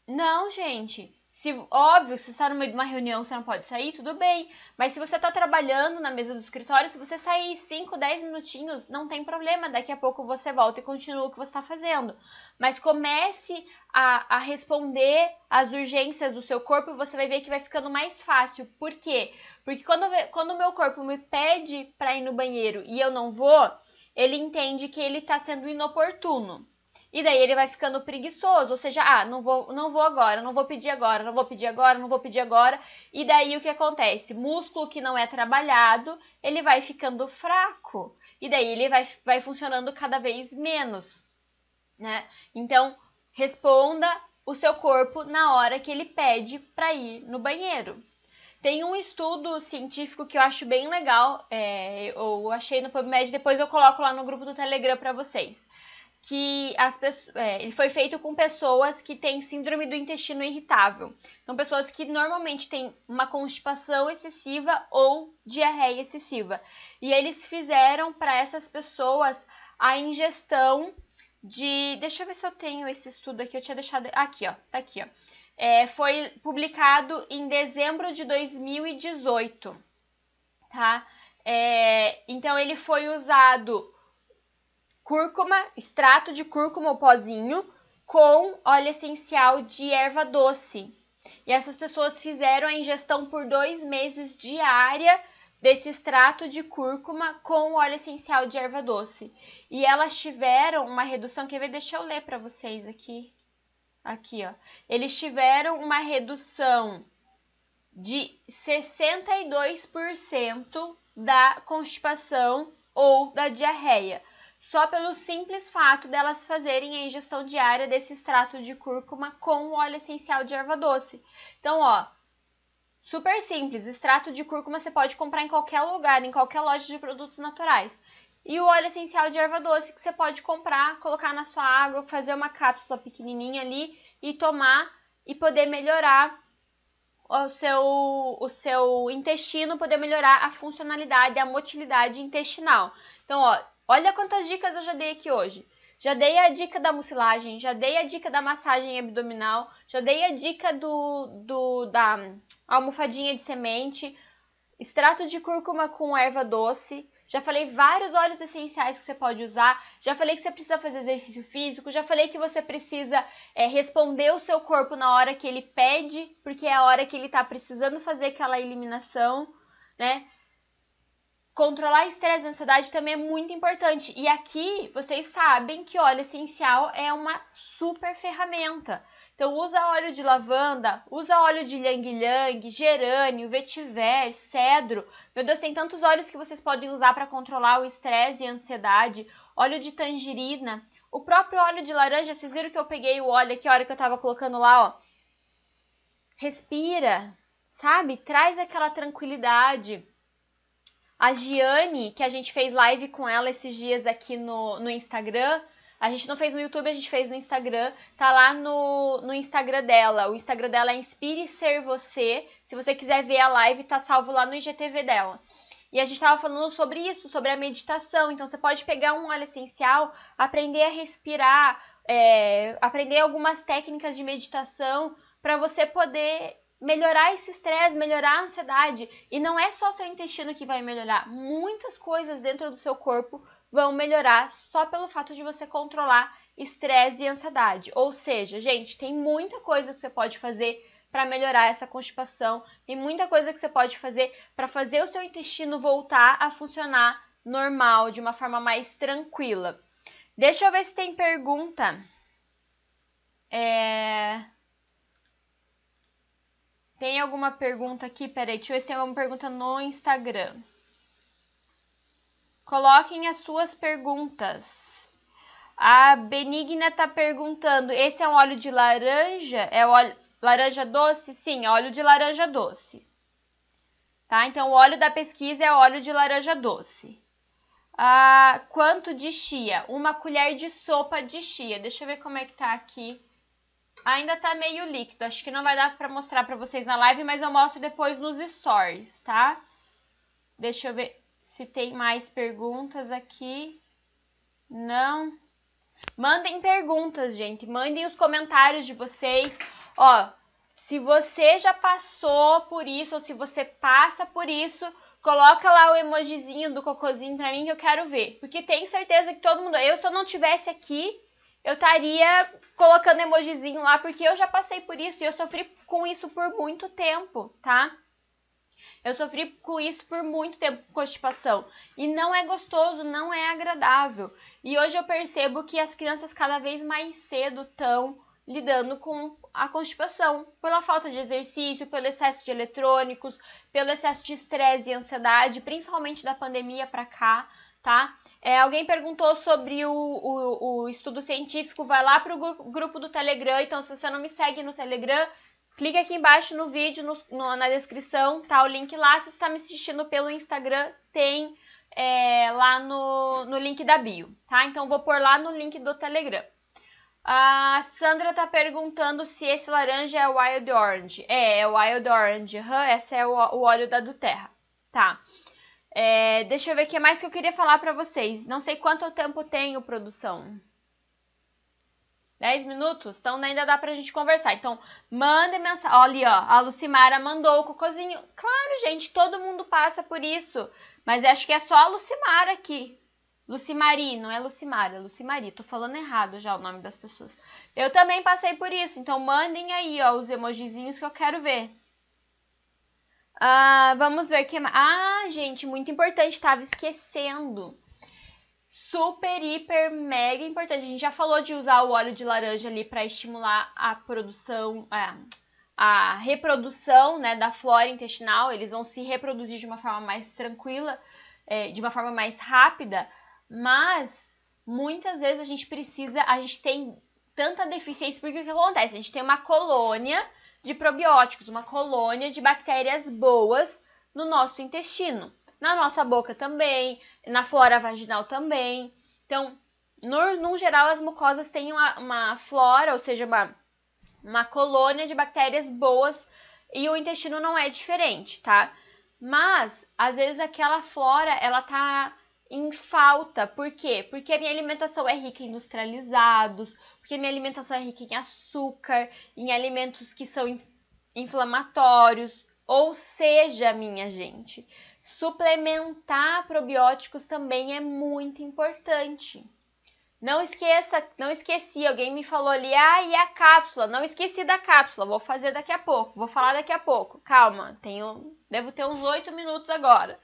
Não, gente. Se, óbvio, se você está no meio de uma reunião, você não pode sair, tudo bem. Mas se você está trabalhando na mesa do escritório, se você sair 5, 10 minutinhos, não tem problema. Daqui a pouco você volta e continua o que você está fazendo. Mas comece a, a responder às urgências do seu corpo e você vai ver que vai ficando mais fácil. Por quê? Porque quando, quando o meu corpo me pede para ir no banheiro e eu não vou, ele entende que ele está sendo inoportuno. E daí ele vai ficando preguiçoso, ou seja, ah, não vou, não vou agora, não vou pedir agora, não vou pedir agora, não vou pedir agora. E daí o que acontece? Músculo que não é trabalhado, ele vai ficando fraco. E daí ele vai, vai funcionando cada vez menos, né? Então, responda o seu corpo na hora que ele pede para ir no banheiro. Tem um estudo científico que eu acho bem legal, é, eu achei no PubMed, depois eu coloco lá no grupo do Telegram para vocês que as pessoas, é, ele foi feito com pessoas que têm síndrome do intestino irritável. Então, pessoas que normalmente têm uma constipação excessiva ou diarreia excessiva. E eles fizeram para essas pessoas a ingestão de. Deixa eu ver se eu tenho esse estudo aqui. Eu tinha deixado. Aqui, ó. Tá aqui, ó. É, foi publicado em dezembro de 2018, tá? É, então, ele foi usado cúrcuma, extrato de cúrcuma ou pozinho, com óleo essencial de erva doce. E essas pessoas fizeram a ingestão por dois meses diária desse extrato de cúrcuma com óleo essencial de erva doce. E elas tiveram uma redução, quer ver? Deixa eu ler para vocês aqui. Aqui, ó. Eles tiveram uma redução de 62% da constipação ou da diarreia só pelo simples fato delas fazerem a ingestão diária desse extrato de cúrcuma com o óleo essencial de erva doce. Então, ó, super simples. O extrato de cúrcuma você pode comprar em qualquer lugar, em qualquer loja de produtos naturais. E o óleo essencial de erva doce que você pode comprar, colocar na sua água, fazer uma cápsula pequenininha ali e tomar e poder melhorar o seu, o seu intestino, poder melhorar a funcionalidade, a motilidade intestinal. Então, ó, Olha quantas dicas eu já dei aqui hoje. Já dei a dica da mucilagem, já dei a dica da massagem abdominal, já dei a dica do, do da almofadinha de semente, extrato de cúrcuma com erva doce. Já falei vários óleos essenciais que você pode usar. Já falei que você precisa fazer exercício físico. Já falei que você precisa é, responder o seu corpo na hora que ele pede, porque é a hora que ele está precisando fazer aquela eliminação, né? Controlar estresse e ansiedade também é muito importante. E aqui vocês sabem que óleo essencial é uma super ferramenta. Então usa óleo de lavanda, usa óleo de ylang-ylang, gerânio, vetiver, cedro. Meu Deus, tem tantos óleos que vocês podem usar para controlar o estresse e a ansiedade. Óleo de tangerina, o próprio óleo de laranja, vocês viram que eu peguei o óleo aqui a hora que eu tava colocando lá, ó. Respira, sabe? Traz aquela tranquilidade. A Giane, que a gente fez live com ela esses dias aqui no, no Instagram, a gente não fez no YouTube, a gente fez no Instagram. Tá lá no, no Instagram dela. O Instagram dela é Inspire Ser Você. Se você quiser ver a live, tá salvo lá no IGTV dela. E a gente estava falando sobre isso, sobre a meditação. Então você pode pegar um óleo essencial, aprender a respirar, é, aprender algumas técnicas de meditação para você poder melhorar esse estresse, melhorar a ansiedade. E não é só seu intestino que vai melhorar, muitas coisas dentro do seu corpo vão melhorar só pelo fato de você controlar estresse e ansiedade. Ou seja, gente, tem muita coisa que você pode fazer para melhorar essa constipação, tem muita coisa que você pode fazer para fazer o seu intestino voltar a funcionar normal, de uma forma mais tranquila. Deixa eu ver se tem pergunta. É... Tem alguma pergunta aqui? Peraí, deixa eu ver se tem alguma pergunta no Instagram. Coloquem as suas perguntas. A Benigna está perguntando: esse é um óleo de laranja? É óleo laranja doce? Sim, é óleo de laranja doce. Tá? Então, o óleo da pesquisa é óleo de laranja doce. Ah, quanto de chia? Uma colher de sopa de chia. Deixa eu ver como é que tá aqui. Ainda tá meio líquido. Acho que não vai dar para mostrar para vocês na live, mas eu mostro depois nos stories, tá? Deixa eu ver se tem mais perguntas aqui. Não. Mandem perguntas, gente. Mandem os comentários de vocês. Ó, se você já passou por isso ou se você passa por isso, coloca lá o emojizinho do cocôzinho pra mim que eu quero ver. Porque tenho certeza que todo mundo. Eu, se eu não tivesse aqui, eu estaria colocando emojizinho lá, porque eu já passei por isso e eu sofri com isso por muito tempo, tá? Eu sofri com isso por muito tempo, constipação. E não é gostoso, não é agradável. E hoje eu percebo que as crianças cada vez mais cedo estão lidando com a constipação, pela falta de exercício, pelo excesso de eletrônicos, pelo excesso de estresse e ansiedade, principalmente da pandemia para cá, tá? É, alguém perguntou sobre o, o, o, estudo científico, vai lá para o grupo do Telegram, então se você não me segue no Telegram, Clique aqui embaixo no vídeo, no, no, na descrição, tá o link lá. Se você está me assistindo pelo Instagram, tem é, lá no, no link da bio, tá? Então, vou pôr lá no link do Telegram. A Sandra tá perguntando se esse laranja é Wild Orange. É, é Wild Orange. Uhum, esse é o, o óleo da Duterra. Tá. É, deixa eu ver o que mais que eu queria falar para vocês. Não sei quanto tempo tenho, produção. 10 minutos? Então ainda dá pra gente conversar. Então, manda mensagem. Olha ó. A Lucimara mandou o cocôzinho. Claro, gente, todo mundo passa por isso. Mas acho que é só a Lucimara aqui. Lucimari, não é Lucimara, é Lucimari. Tô falando errado já o nome das pessoas. Eu também passei por isso. Então, mandem aí, ó, os emojizinhos que eu quero ver. Ah, vamos ver que Ah, gente, muito importante. Tava esquecendo super, hiper, mega importante. A gente já falou de usar o óleo de laranja ali para estimular a produção, a, é, a reprodução né, da flora intestinal. Eles vão se reproduzir de uma forma mais tranquila, é, de uma forma mais rápida, mas muitas vezes a gente precisa, a gente tem tanta deficiência, porque o que acontece? A gente tem uma colônia de probióticos, uma colônia de bactérias boas no nosso intestino na nossa boca também, na flora vaginal também. Então, no, no geral, as mucosas têm uma, uma flora, ou seja, uma, uma colônia de bactérias boas e o intestino não é diferente, tá? Mas, às vezes, aquela flora, ela tá em falta. Por quê? Porque a minha alimentação é rica em industrializados, porque minha alimentação é rica em açúcar, em alimentos que são inflamatórios. Ou seja, minha gente, Suplementar probióticos também é muito importante. Não esqueça, não esqueci, alguém me falou ali, ah, e a cápsula? Não esqueci da cápsula, vou fazer daqui a pouco, vou falar daqui a pouco. Calma, tenho, devo ter uns oito minutos agora.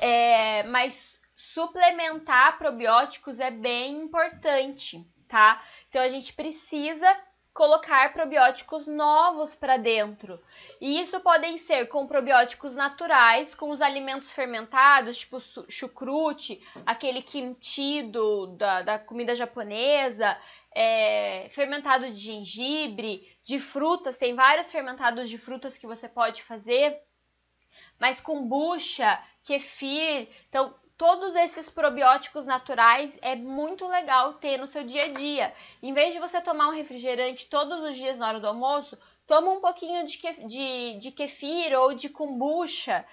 É, mas suplementar probióticos é bem importante, tá? Então a gente precisa colocar probióticos novos para dentro. E isso podem ser com probióticos naturais, com os alimentos fermentados, tipo chucrute, aquele kimchi do, da, da comida japonesa, é, fermentado de gengibre, de frutas, tem vários fermentados de frutas que você pode fazer. mas kombucha, kefir, então todos esses probióticos naturais é muito legal ter no seu dia a dia. Em vez de você tomar um refrigerante todos os dias na hora do almoço, toma um pouquinho de, kef, de, de kefir ou de kombucha.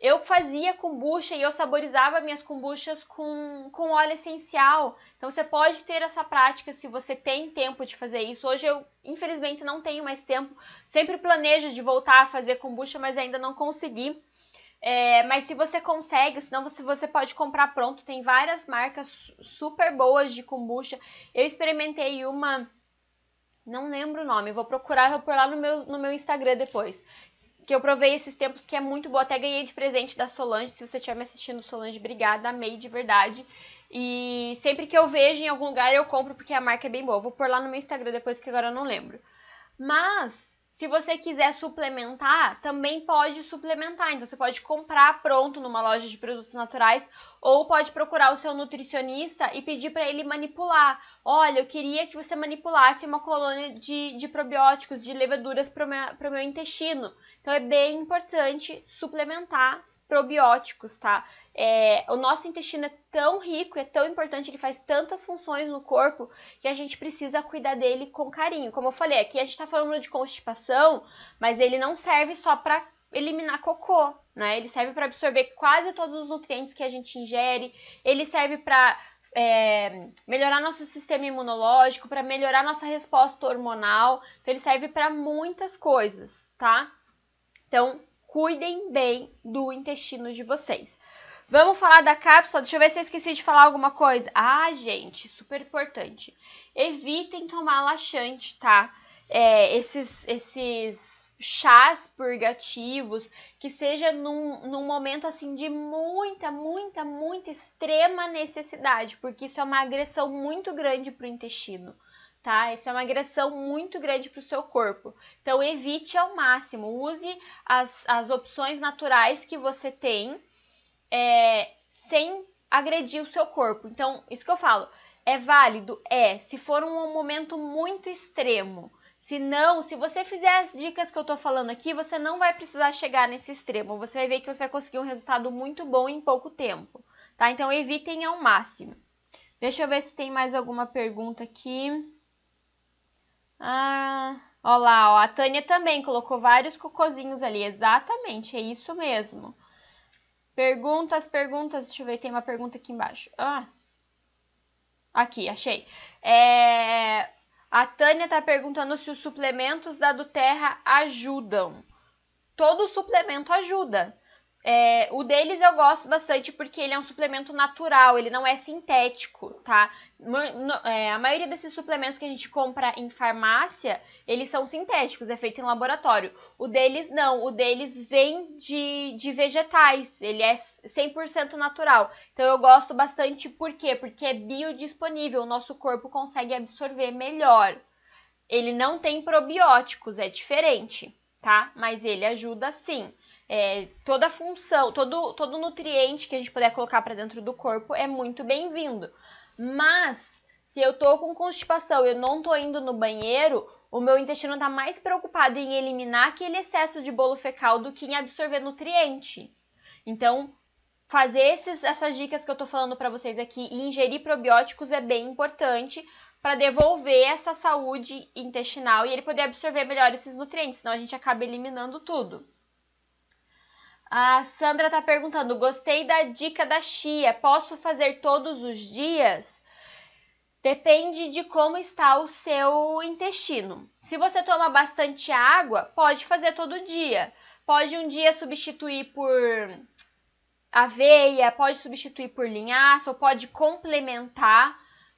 Eu fazia kombucha e eu saborizava minhas kombuchas com, com óleo essencial. Então você pode ter essa prática se você tem tempo de fazer isso. Hoje eu, infelizmente, não tenho mais tempo. Sempre planejo de voltar a fazer kombucha, mas ainda não consegui. É, mas se você consegue, senão você, você pode comprar pronto. Tem várias marcas super boas de kombucha. Eu experimentei uma, não lembro o nome, vou procurar, vou pôr lá no meu, no meu Instagram depois. Que eu provei esses tempos que é muito boa. Até ganhei de presente da Solange. Se você estiver me assistindo, Solange, obrigada. Amei de verdade. E sempre que eu vejo em algum lugar eu compro porque a marca é bem boa. Vou pôr lá no meu Instagram depois que agora eu não lembro. Mas se você quiser suplementar, também pode suplementar. Então, você pode comprar pronto numa loja de produtos naturais ou pode procurar o seu nutricionista e pedir para ele manipular. Olha, eu queria que você manipulasse uma colônia de, de probióticos, de levaduras para o meu intestino. Então, é bem importante suplementar probióticos, tá? É, o nosso intestino é tão rico, é tão importante, ele faz tantas funções no corpo que a gente precisa cuidar dele com carinho. Como eu falei, aqui a gente tá falando de constipação, mas ele não serve só para eliminar cocô, né? Ele serve para absorver quase todos os nutrientes que a gente ingere, ele serve para é, melhorar nosso sistema imunológico, para melhorar nossa resposta hormonal. Então, ele serve para muitas coisas, tá? Então, cuidem bem do intestino de vocês. Vamos falar da cápsula. Deixa eu ver se eu esqueci de falar alguma coisa. Ah, gente, super importante. Evitem tomar laxante, tá? É, esses, esses chás purgativos, que seja num, num momento assim de muita, muita, muita extrema necessidade, porque isso é uma agressão muito grande para o intestino tá? Isso é uma agressão muito grande para o seu corpo. Então, evite ao máximo, use as, as opções naturais que você tem é, sem agredir o seu corpo. Então, isso que eu falo, é válido? É, se for um momento muito extremo. Se não, se você fizer as dicas que eu tô falando aqui, você não vai precisar chegar nesse extremo. Você vai ver que você vai conseguir um resultado muito bom em pouco tempo, tá? Então, evitem ao máximo. Deixa eu ver se tem mais alguma pergunta aqui. Ah, ó lá, ó, a Tânia também colocou vários cocôzinhos ali. Exatamente, é isso mesmo. Perguntas, perguntas. Deixa eu ver, tem uma pergunta aqui embaixo. Ah, aqui, achei. É, a Tânia tá perguntando se os suplementos da Duterra ajudam. Todo suplemento ajuda. É, o deles eu gosto bastante porque ele é um suplemento natural, ele não é sintético, tá? É, a maioria desses suplementos que a gente compra em farmácia, eles são sintéticos, é feito em laboratório. O deles não, o deles vem de, de vegetais, ele é 100% natural. Então eu gosto bastante, por quê? Porque é biodisponível, o nosso corpo consegue absorver melhor. Ele não tem probióticos, é diferente, tá? Mas ele ajuda sim é, toda função, todo, todo nutriente que a gente puder colocar para dentro do corpo é muito bem-vindo. Mas se eu tô com constipação e eu não tô indo no banheiro, o meu intestino tá mais preocupado em eliminar aquele excesso de bolo fecal do que em absorver nutriente. Então, fazer esses, essas dicas que eu tô falando para vocês aqui e ingerir probióticos é bem importante para devolver essa saúde intestinal e ele poder absorver melhor esses nutrientes, senão a gente acaba eliminando tudo. A Sandra está perguntando: gostei da dica da chia, posso fazer todos os dias? Depende de como está o seu intestino. Se você toma bastante água, pode fazer todo dia. Pode um dia substituir por aveia, pode substituir por linhaça, ou pode complementar,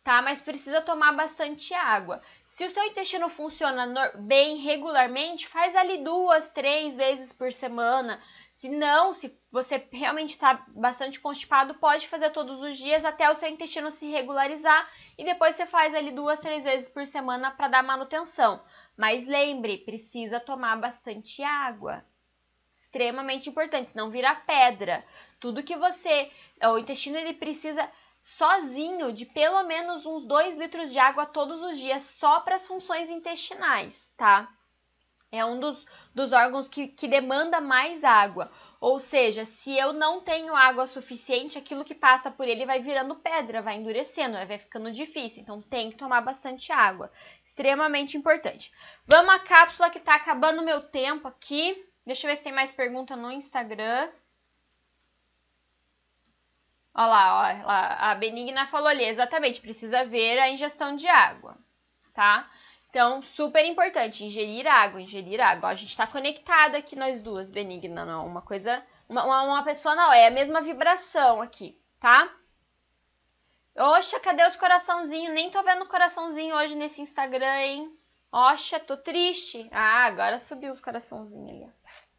tá? Mas precisa tomar bastante água. Se o seu intestino funciona bem regularmente, faz ali duas, três vezes por semana. Se não, se você realmente está bastante constipado, pode fazer todos os dias até o seu intestino se regularizar e depois você faz ali duas, três vezes por semana para dar manutenção. Mas lembre, precisa tomar bastante água. Extremamente importante, senão vira pedra. Tudo que você, o intestino ele precisa sozinho de pelo menos uns 2 litros de água todos os dias só para as funções intestinais, tá? é um dos, dos órgãos que, que demanda mais água. Ou seja, se eu não tenho água suficiente, aquilo que passa por ele vai virando pedra, vai endurecendo, vai ficando difícil. Então tem que tomar bastante água. Extremamente importante. Vamos à cápsula que está acabando o meu tempo aqui. Deixa eu ver se tem mais pergunta no Instagram. Olha lá, ó, a Benigna falou ali, exatamente, precisa ver a ingestão de água, tá? Então, super importante, ingerir água, ingerir água. a gente está conectado aqui nós duas, Benigna, não, uma coisa, uma, uma pessoa não, é a mesma vibração aqui, tá? Oxa, cadê os coraçãozinhos? Nem tô vendo coraçãozinho hoje nesse Instagram, hein? Oxa, tô triste. Ah, agora subiu os coraçãozinhos ali,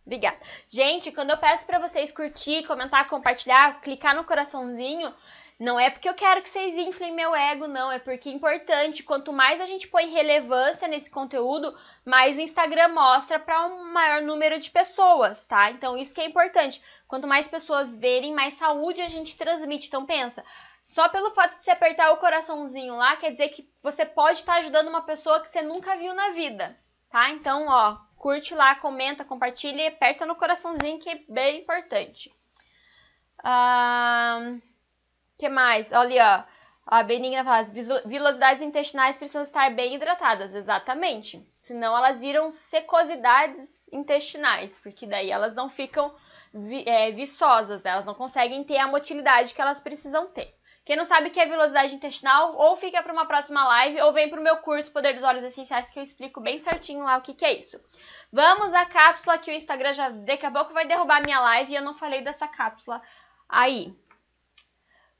Obrigada. Gente, quando eu peço para vocês curtir, comentar, compartilhar, clicar no coraçãozinho, não é porque eu quero que vocês inflem meu ego, não. É porque é importante. Quanto mais a gente põe relevância nesse conteúdo, mais o Instagram mostra para um maior número de pessoas, tá? Então, isso que é importante. Quanto mais pessoas verem, mais saúde a gente transmite. Então, pensa. Só pelo fato de você apertar o coraçãozinho lá, quer dizer que você pode estar ajudando uma pessoa que você nunca viu na vida, tá? Então, ó, curte lá, comenta, compartilha e aperta no coraçãozinho que é bem importante. Ah, que mais? Olha, a Benigna fala, as vilosidades intestinais precisam estar bem hidratadas. Exatamente. Senão elas viram secosidades intestinais, porque daí elas não ficam vi, é, viçosas, elas não conseguem ter a motilidade que elas precisam ter. Quem não sabe o que é velocidade intestinal, ou fica para uma próxima live, ou vem para o meu curso Poder dos Olhos Essenciais, que eu explico bem certinho lá o que, que é isso. Vamos à cápsula que o Instagram já daqui a pouco vai derrubar minha live e eu não falei dessa cápsula aí.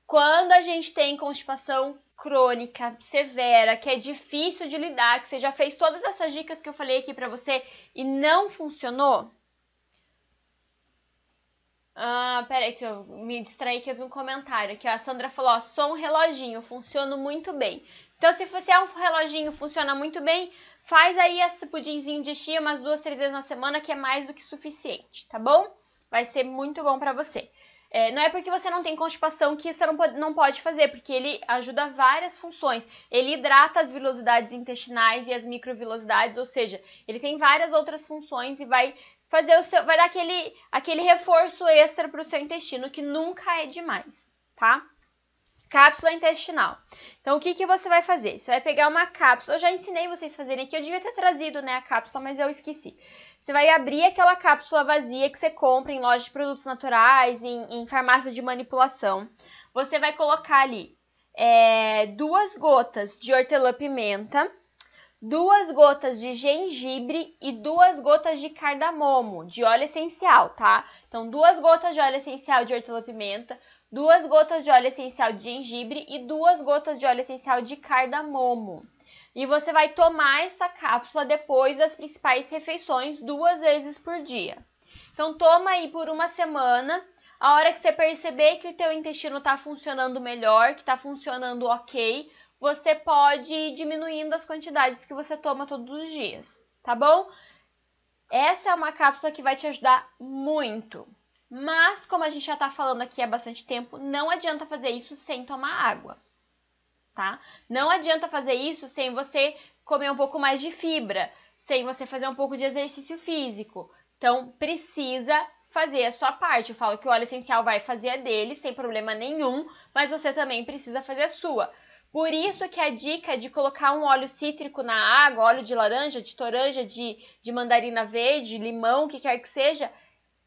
Quando a gente tem constipação crônica, severa, que é difícil de lidar, que você já fez todas essas dicas que eu falei aqui para você e não funcionou, ah, peraí, que eu me distraí que eu vi um comentário que a Sandra falou, ó, sou um reloginho, funciona muito bem. Então, se você é um reloginho, funciona muito bem, faz aí esse pudinzinho de chia umas duas, três vezes na semana, que é mais do que suficiente, tá bom? Vai ser muito bom para você. É, não é porque você não tem constipação que você não pode, não pode fazer, porque ele ajuda várias funções. Ele hidrata as vilosidades intestinais e as microvilosidades, ou seja, ele tem várias outras funções e vai fazer o seu, vai dar aquele, aquele reforço extra para o seu intestino, que nunca é demais, tá? Cápsula intestinal. Então, o que, que você vai fazer? Você vai pegar uma cápsula. Eu já ensinei vocês a fazerem aqui. Eu devia ter trazido né, a cápsula, mas eu esqueci. Você vai abrir aquela cápsula vazia que você compra em lojas de produtos naturais, em, em farmácia de manipulação. Você vai colocar ali é, duas gotas de hortelã-pimenta duas gotas de gengibre e duas gotas de cardamomo, de óleo essencial, tá? Então, duas gotas de óleo essencial de hortelã-pimenta, duas gotas de óleo essencial de gengibre e duas gotas de óleo essencial de cardamomo. E você vai tomar essa cápsula depois das principais refeições, duas vezes por dia. Então, toma aí por uma semana. A hora que você perceber que o teu intestino está funcionando melhor, que está funcionando ok, você pode ir diminuindo as quantidades que você toma todos os dias, tá bom? Essa é uma cápsula que vai te ajudar muito. Mas, como a gente já tá falando aqui há bastante tempo, não adianta fazer isso sem tomar água, tá? Não adianta fazer isso sem você comer um pouco mais de fibra, sem você fazer um pouco de exercício físico. Então, precisa fazer a sua parte. Eu falo que o óleo essencial vai fazer a dele sem problema nenhum, mas você também precisa fazer a sua. Por isso que a dica de colocar um óleo cítrico na água, óleo de laranja, de toranja, de, de mandarina verde, limão, o que quer que seja,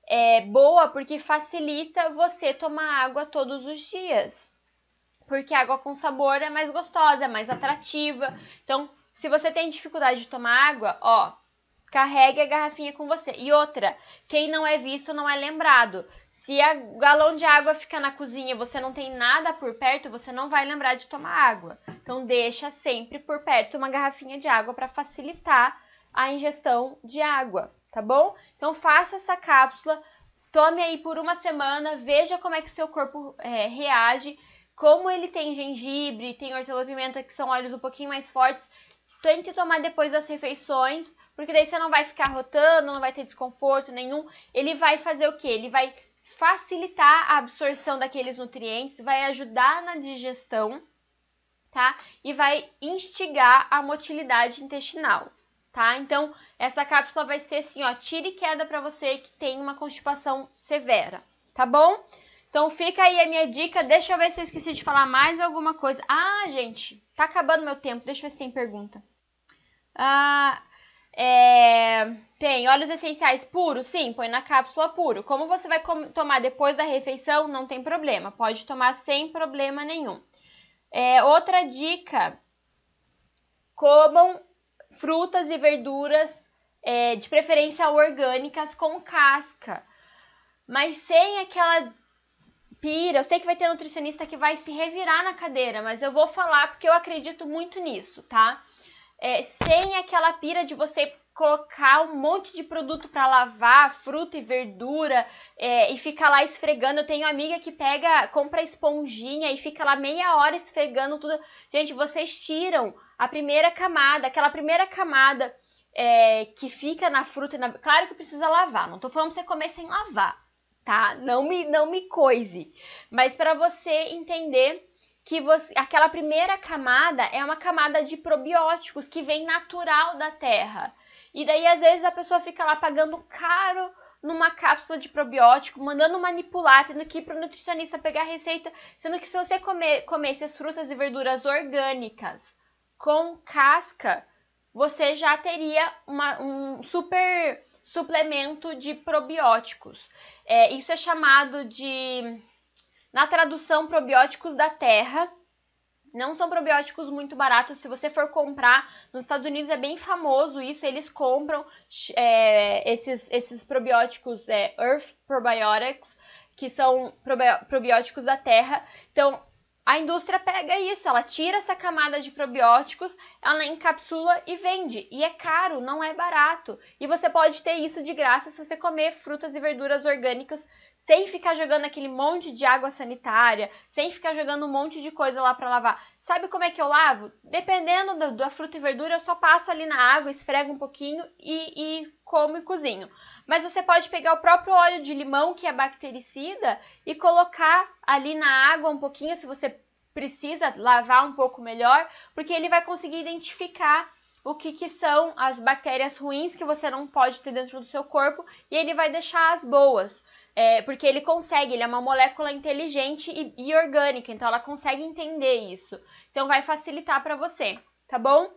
é boa porque facilita você tomar água todos os dias. Porque água com sabor é mais gostosa, é mais atrativa. Então, se você tem dificuldade de tomar água, ó, carregue a garrafinha com você. E outra, quem não é visto não é lembrado. Se o galão de água fica na cozinha e você não tem nada por perto, você não vai lembrar de tomar água. Então deixa sempre por perto uma garrafinha de água para facilitar a ingestão de água, tá bom? Então faça essa cápsula, tome aí por uma semana, veja como é que o seu corpo é, reage, como ele tem gengibre, tem hortelã-pimenta, que são óleos um pouquinho mais fortes. Tente tomar depois das refeições, porque daí você não vai ficar rotando, não vai ter desconforto nenhum. Ele vai fazer o que? Ele vai facilitar a absorção daqueles nutrientes, vai ajudar na digestão, tá? E vai instigar a motilidade intestinal. tá? Então, essa cápsula vai ser assim, ó, tira e queda para você que tem uma constipação severa, tá bom? Então fica aí a minha dica. Deixa eu ver se eu esqueci de falar mais alguma coisa. Ah, gente, tá acabando meu tempo. Deixa eu ver se tem pergunta. Ah, é, tem óleos essenciais puros? Sim, põe na cápsula puro. Como você vai tomar depois da refeição, não tem problema. Pode tomar sem problema nenhum. É, outra dica: comam frutas e verduras, é, de preferência orgânicas, com casca. Mas sem aquela pira. Eu sei que vai ter nutricionista que vai se revirar na cadeira, mas eu vou falar porque eu acredito muito nisso, tá? É, sem aquela pira de você colocar um monte de produto para lavar, fruta e verdura, é, e ficar lá esfregando. Eu tenho amiga que pega, compra esponjinha e fica lá meia hora esfregando tudo. Gente, vocês tiram a primeira camada, aquela primeira camada é, que fica na fruta. Na... Claro que precisa lavar, não tô falando pra você comer sem lavar tá? Não me, não me coise. Mas para você entender que você, aquela primeira camada é uma camada de probióticos que vem natural da terra. E daí, às vezes, a pessoa fica lá pagando caro numa cápsula de probiótico, mandando manipular, tendo que ir para o nutricionista pegar receita, sendo que se você comer, comesse as frutas e verduras orgânicas com casca, você já teria uma, um super suplemento de probióticos. É, isso é chamado de, na tradução, probióticos da terra. Não são probióticos muito baratos. Se você for comprar, nos Estados Unidos é bem famoso isso. Eles compram é, esses, esses probióticos é, Earth Probiotics, que são probióticos da terra. Então, a indústria pega isso, ela tira essa camada de probióticos, ela encapsula e vende. E é caro, não é barato. E você pode ter isso de graça se você comer frutas e verduras orgânicas sem ficar jogando aquele monte de água sanitária, sem ficar jogando um monte de coisa lá para lavar. Sabe como é que eu lavo? Dependendo da, fruta e verdura, eu só passo ali na água, esfrego um pouquinho e, e como e cozinho. Mas você pode pegar o próprio óleo de limão, que é bactericida, e colocar ali na água um pouquinho, se você precisa lavar um pouco melhor, porque ele vai conseguir identificar o que, que são as bactérias ruins que você não pode ter dentro do seu corpo e ele vai deixar as boas. É, porque ele consegue, ele é uma molécula inteligente e, e orgânica, então ela consegue entender isso. Então vai facilitar para você, tá bom?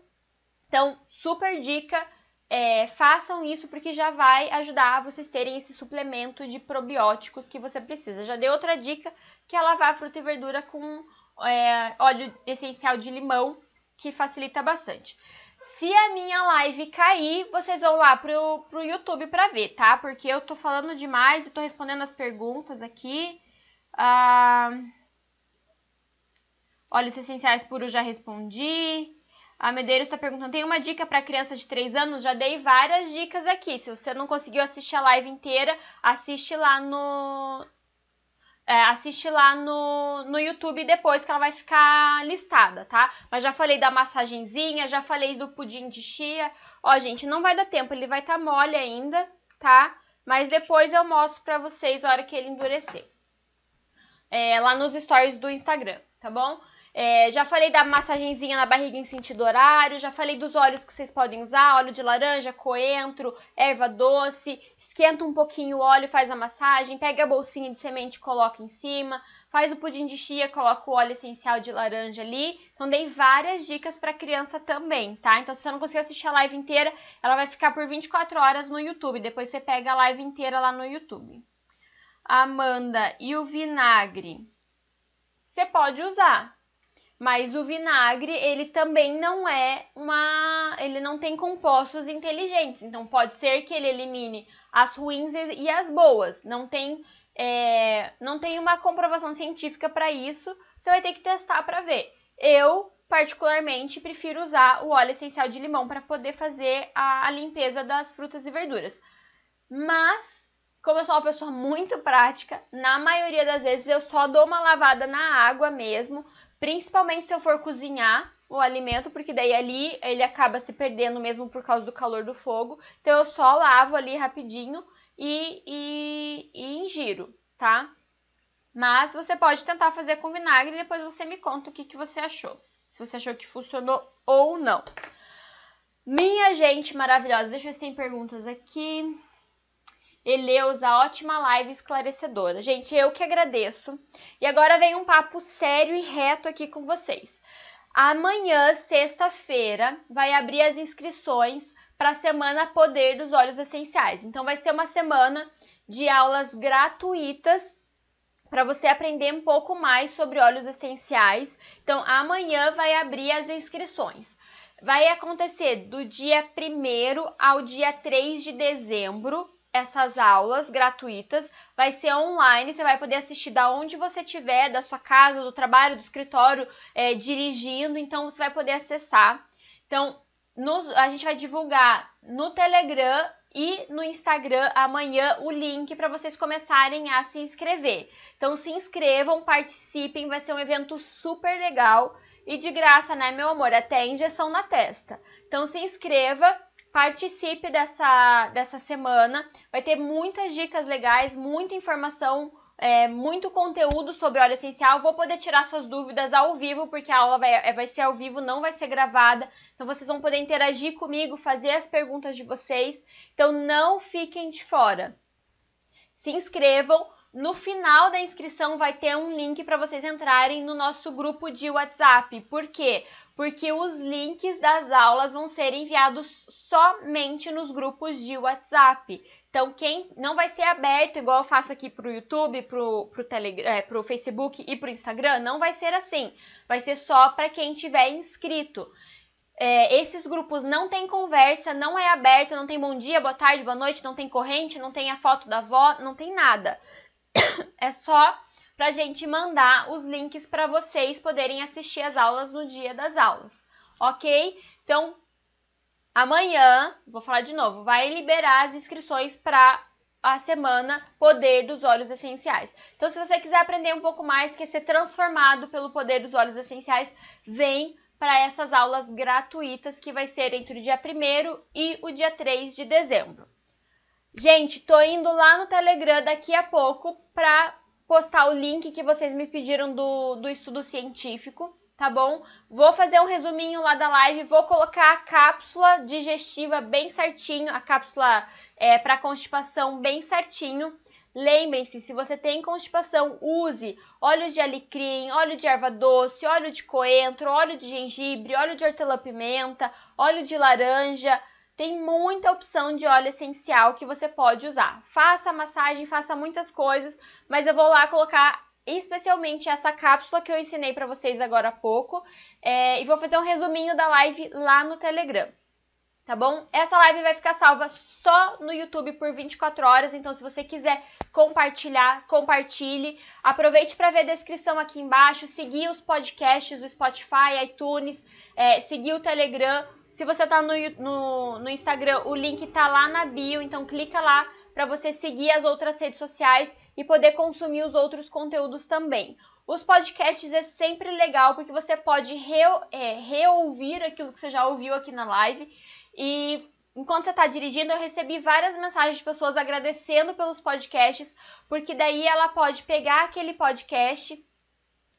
Então, super dica é, façam isso porque já vai ajudar vocês terem esse suplemento de probióticos que você precisa. Já dei outra dica que é lavar fruta e verdura com é, óleo essencial de limão, que facilita bastante. Se a minha live cair, vocês vão lá pro, pro YouTube para ver, tá? Porque eu tô falando demais e tô respondendo as perguntas aqui. Ah, óleos essenciais puros já respondi. A Medeiros está perguntando: tem uma dica para criança de 3 anos? Já dei várias dicas aqui. Se você não conseguiu assistir a live inteira, assiste lá no. É, assiste lá no, no YouTube depois que ela vai ficar listada, tá? Mas já falei da massagenzinha, já falei do pudim de chia. Ó, gente, não vai dar tempo, ele vai estar tá mole ainda, tá? Mas depois eu mostro pra vocês a hora que ele endurecer. É, lá nos stories do Instagram, tá bom? É, já falei da massagenzinha na barriga em sentido horário, já falei dos óleos que vocês podem usar, óleo de laranja, coentro, erva doce, esquenta um pouquinho o óleo, faz a massagem, pega a bolsinha de semente e coloca em cima, faz o pudim de chia, coloca o óleo essencial de laranja ali. Então dei várias dicas para criança também, tá? Então se você não conseguiu assistir a live inteira, ela vai ficar por 24 horas no YouTube, depois você pega a live inteira lá no YouTube. Amanda, e o vinagre? Você pode usar, mas o vinagre, ele também não é uma. Ele não tem compostos inteligentes. Então, pode ser que ele elimine as ruins e as boas. Não tem, é, não tem uma comprovação científica para isso. Você vai ter que testar para ver. Eu, particularmente, prefiro usar o óleo essencial de limão para poder fazer a, a limpeza das frutas e verduras. Mas como eu sou uma pessoa muito prática, na maioria das vezes eu só dou uma lavada na água mesmo, Principalmente se eu for cozinhar o alimento, porque daí ali ele acaba se perdendo mesmo por causa do calor do fogo. Então eu só lavo ali rapidinho e, e, e ingiro, tá? Mas você pode tentar fazer com vinagre e depois você me conta o que, que você achou. Se você achou que funcionou ou não. Minha gente maravilhosa, deixa eu ver se tem perguntas aqui. Eleusa, ótima live esclarecedora. Gente, eu que agradeço. E agora vem um papo sério e reto aqui com vocês. Amanhã, sexta-feira, vai abrir as inscrições para a semana Poder dos Óleos Essenciais. Então, vai ser uma semana de aulas gratuitas para você aprender um pouco mais sobre óleos essenciais. Então, amanhã vai abrir as inscrições. Vai acontecer do dia 1 ao dia 3 de dezembro essas aulas gratuitas. Vai ser online, você vai poder assistir da onde você estiver, da sua casa, do trabalho, do escritório, é, dirigindo. Então, você vai poder acessar. Então, nos, a gente vai divulgar no Telegram e no Instagram amanhã o link para vocês começarem a se inscrever. Então se inscrevam, participem, vai ser um evento super legal e de graça, né, meu amor? Até injeção na testa. Então se inscreva, participe dessa, dessa semana. Vai ter muitas dicas legais, muita informação é, muito conteúdo sobre óleo essencial. Vou poder tirar suas dúvidas ao vivo, porque a aula vai, vai ser ao vivo, não vai ser gravada. Então vocês vão poder interagir comigo, fazer as perguntas de vocês. Então não fiquem de fora. Se inscrevam. No final da inscrição vai ter um link para vocês entrarem no nosso grupo de WhatsApp. Por quê? Porque os links das aulas vão ser enviados somente nos grupos de WhatsApp. Então, quem não vai ser aberto, igual eu faço aqui pro YouTube, pro, pro, Telegram, é, Facebook e pro Instagram, não vai ser assim. Vai ser só para quem tiver inscrito. É, esses grupos não tem conversa, não é aberto, não tem bom dia, boa tarde, boa noite, não tem corrente, não tem a foto da avó, não tem nada. É só pra gente mandar os links para vocês poderem assistir as aulas no dia das aulas, ok? Então, Amanhã, vou falar de novo, vai liberar as inscrições para a semana Poder dos Óleos Essenciais. Então, se você quiser aprender um pouco mais, quer ser transformado pelo poder dos óleos essenciais, vem para essas aulas gratuitas que vai ser entre o dia 1 e o dia 3 de dezembro. Gente, tô indo lá no Telegram daqui a pouco para postar o link que vocês me pediram do, do estudo científico tá bom? Vou fazer um resuminho lá da live, vou colocar a cápsula digestiva bem certinho, a cápsula é, para constipação bem certinho. Lembrem-se, se você tem constipação, use óleo de alecrim, óleo de erva doce, óleo de coentro, óleo de gengibre, óleo de hortelã-pimenta, óleo de laranja. Tem muita opção de óleo essencial que você pode usar. Faça massagem, faça muitas coisas, mas eu vou lá colocar especialmente essa cápsula que eu ensinei para vocês agora há pouco. É, e vou fazer um resuminho da live lá no Telegram. Tá bom? Essa live vai ficar salva só no YouTube por 24 horas, então se você quiser compartilhar, compartilhe. Aproveite para ver a descrição aqui embaixo, seguir os podcasts do Spotify, iTunes, é, seguir o Telegram. Se você tá no, no, no Instagram, o link tá lá na bio, então clica lá para você seguir as outras redes sociais e poder consumir os outros conteúdos também. Os podcasts é sempre legal porque você pode re, é, reouvir aquilo que você já ouviu aqui na live. E enquanto você está dirigindo, eu recebi várias mensagens de pessoas agradecendo pelos podcasts, porque daí ela pode pegar aquele podcast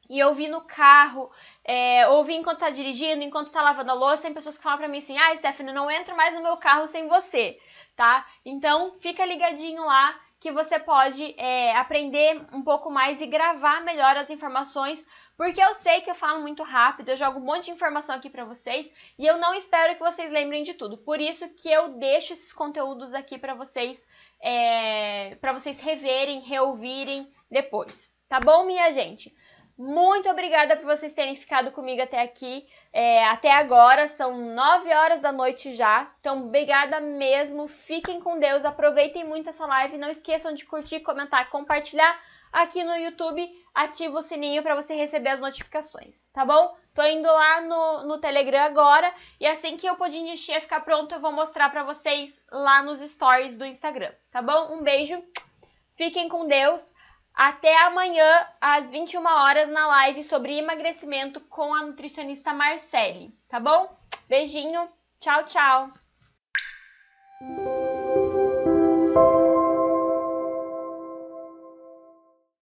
e ouvir no carro, é, ouvir enquanto está dirigindo, enquanto está lavando a louça. Tem pessoas que falam para mim assim: ah, Stephanie, não entro mais no meu carro sem você, tá? Então fica ligadinho lá que você pode é, aprender um pouco mais e gravar melhor as informações, porque eu sei que eu falo muito rápido, eu jogo um monte de informação aqui para vocês e eu não espero que vocês lembrem de tudo. Por isso que eu deixo esses conteúdos aqui para vocês, é, para vocês reverem, reouvirem depois. Tá bom, minha gente? Muito obrigada por vocês terem ficado comigo até aqui, é, até agora. São 9 horas da noite já. Então, obrigada mesmo. Fiquem com Deus. Aproveitem muito essa live. Não esqueçam de curtir, comentar, compartilhar aqui no YouTube. Ativa o sininho para você receber as notificações, tá bom? Tô indo lá no, no Telegram agora e assim que o pudim de chia ficar pronto, eu vou mostrar para vocês lá nos stories do Instagram, tá bom? Um beijo. Fiquem com Deus. Até amanhã, às 21 horas, na live sobre emagrecimento com a nutricionista Marcele, tá bom? Beijinho, tchau, tchau!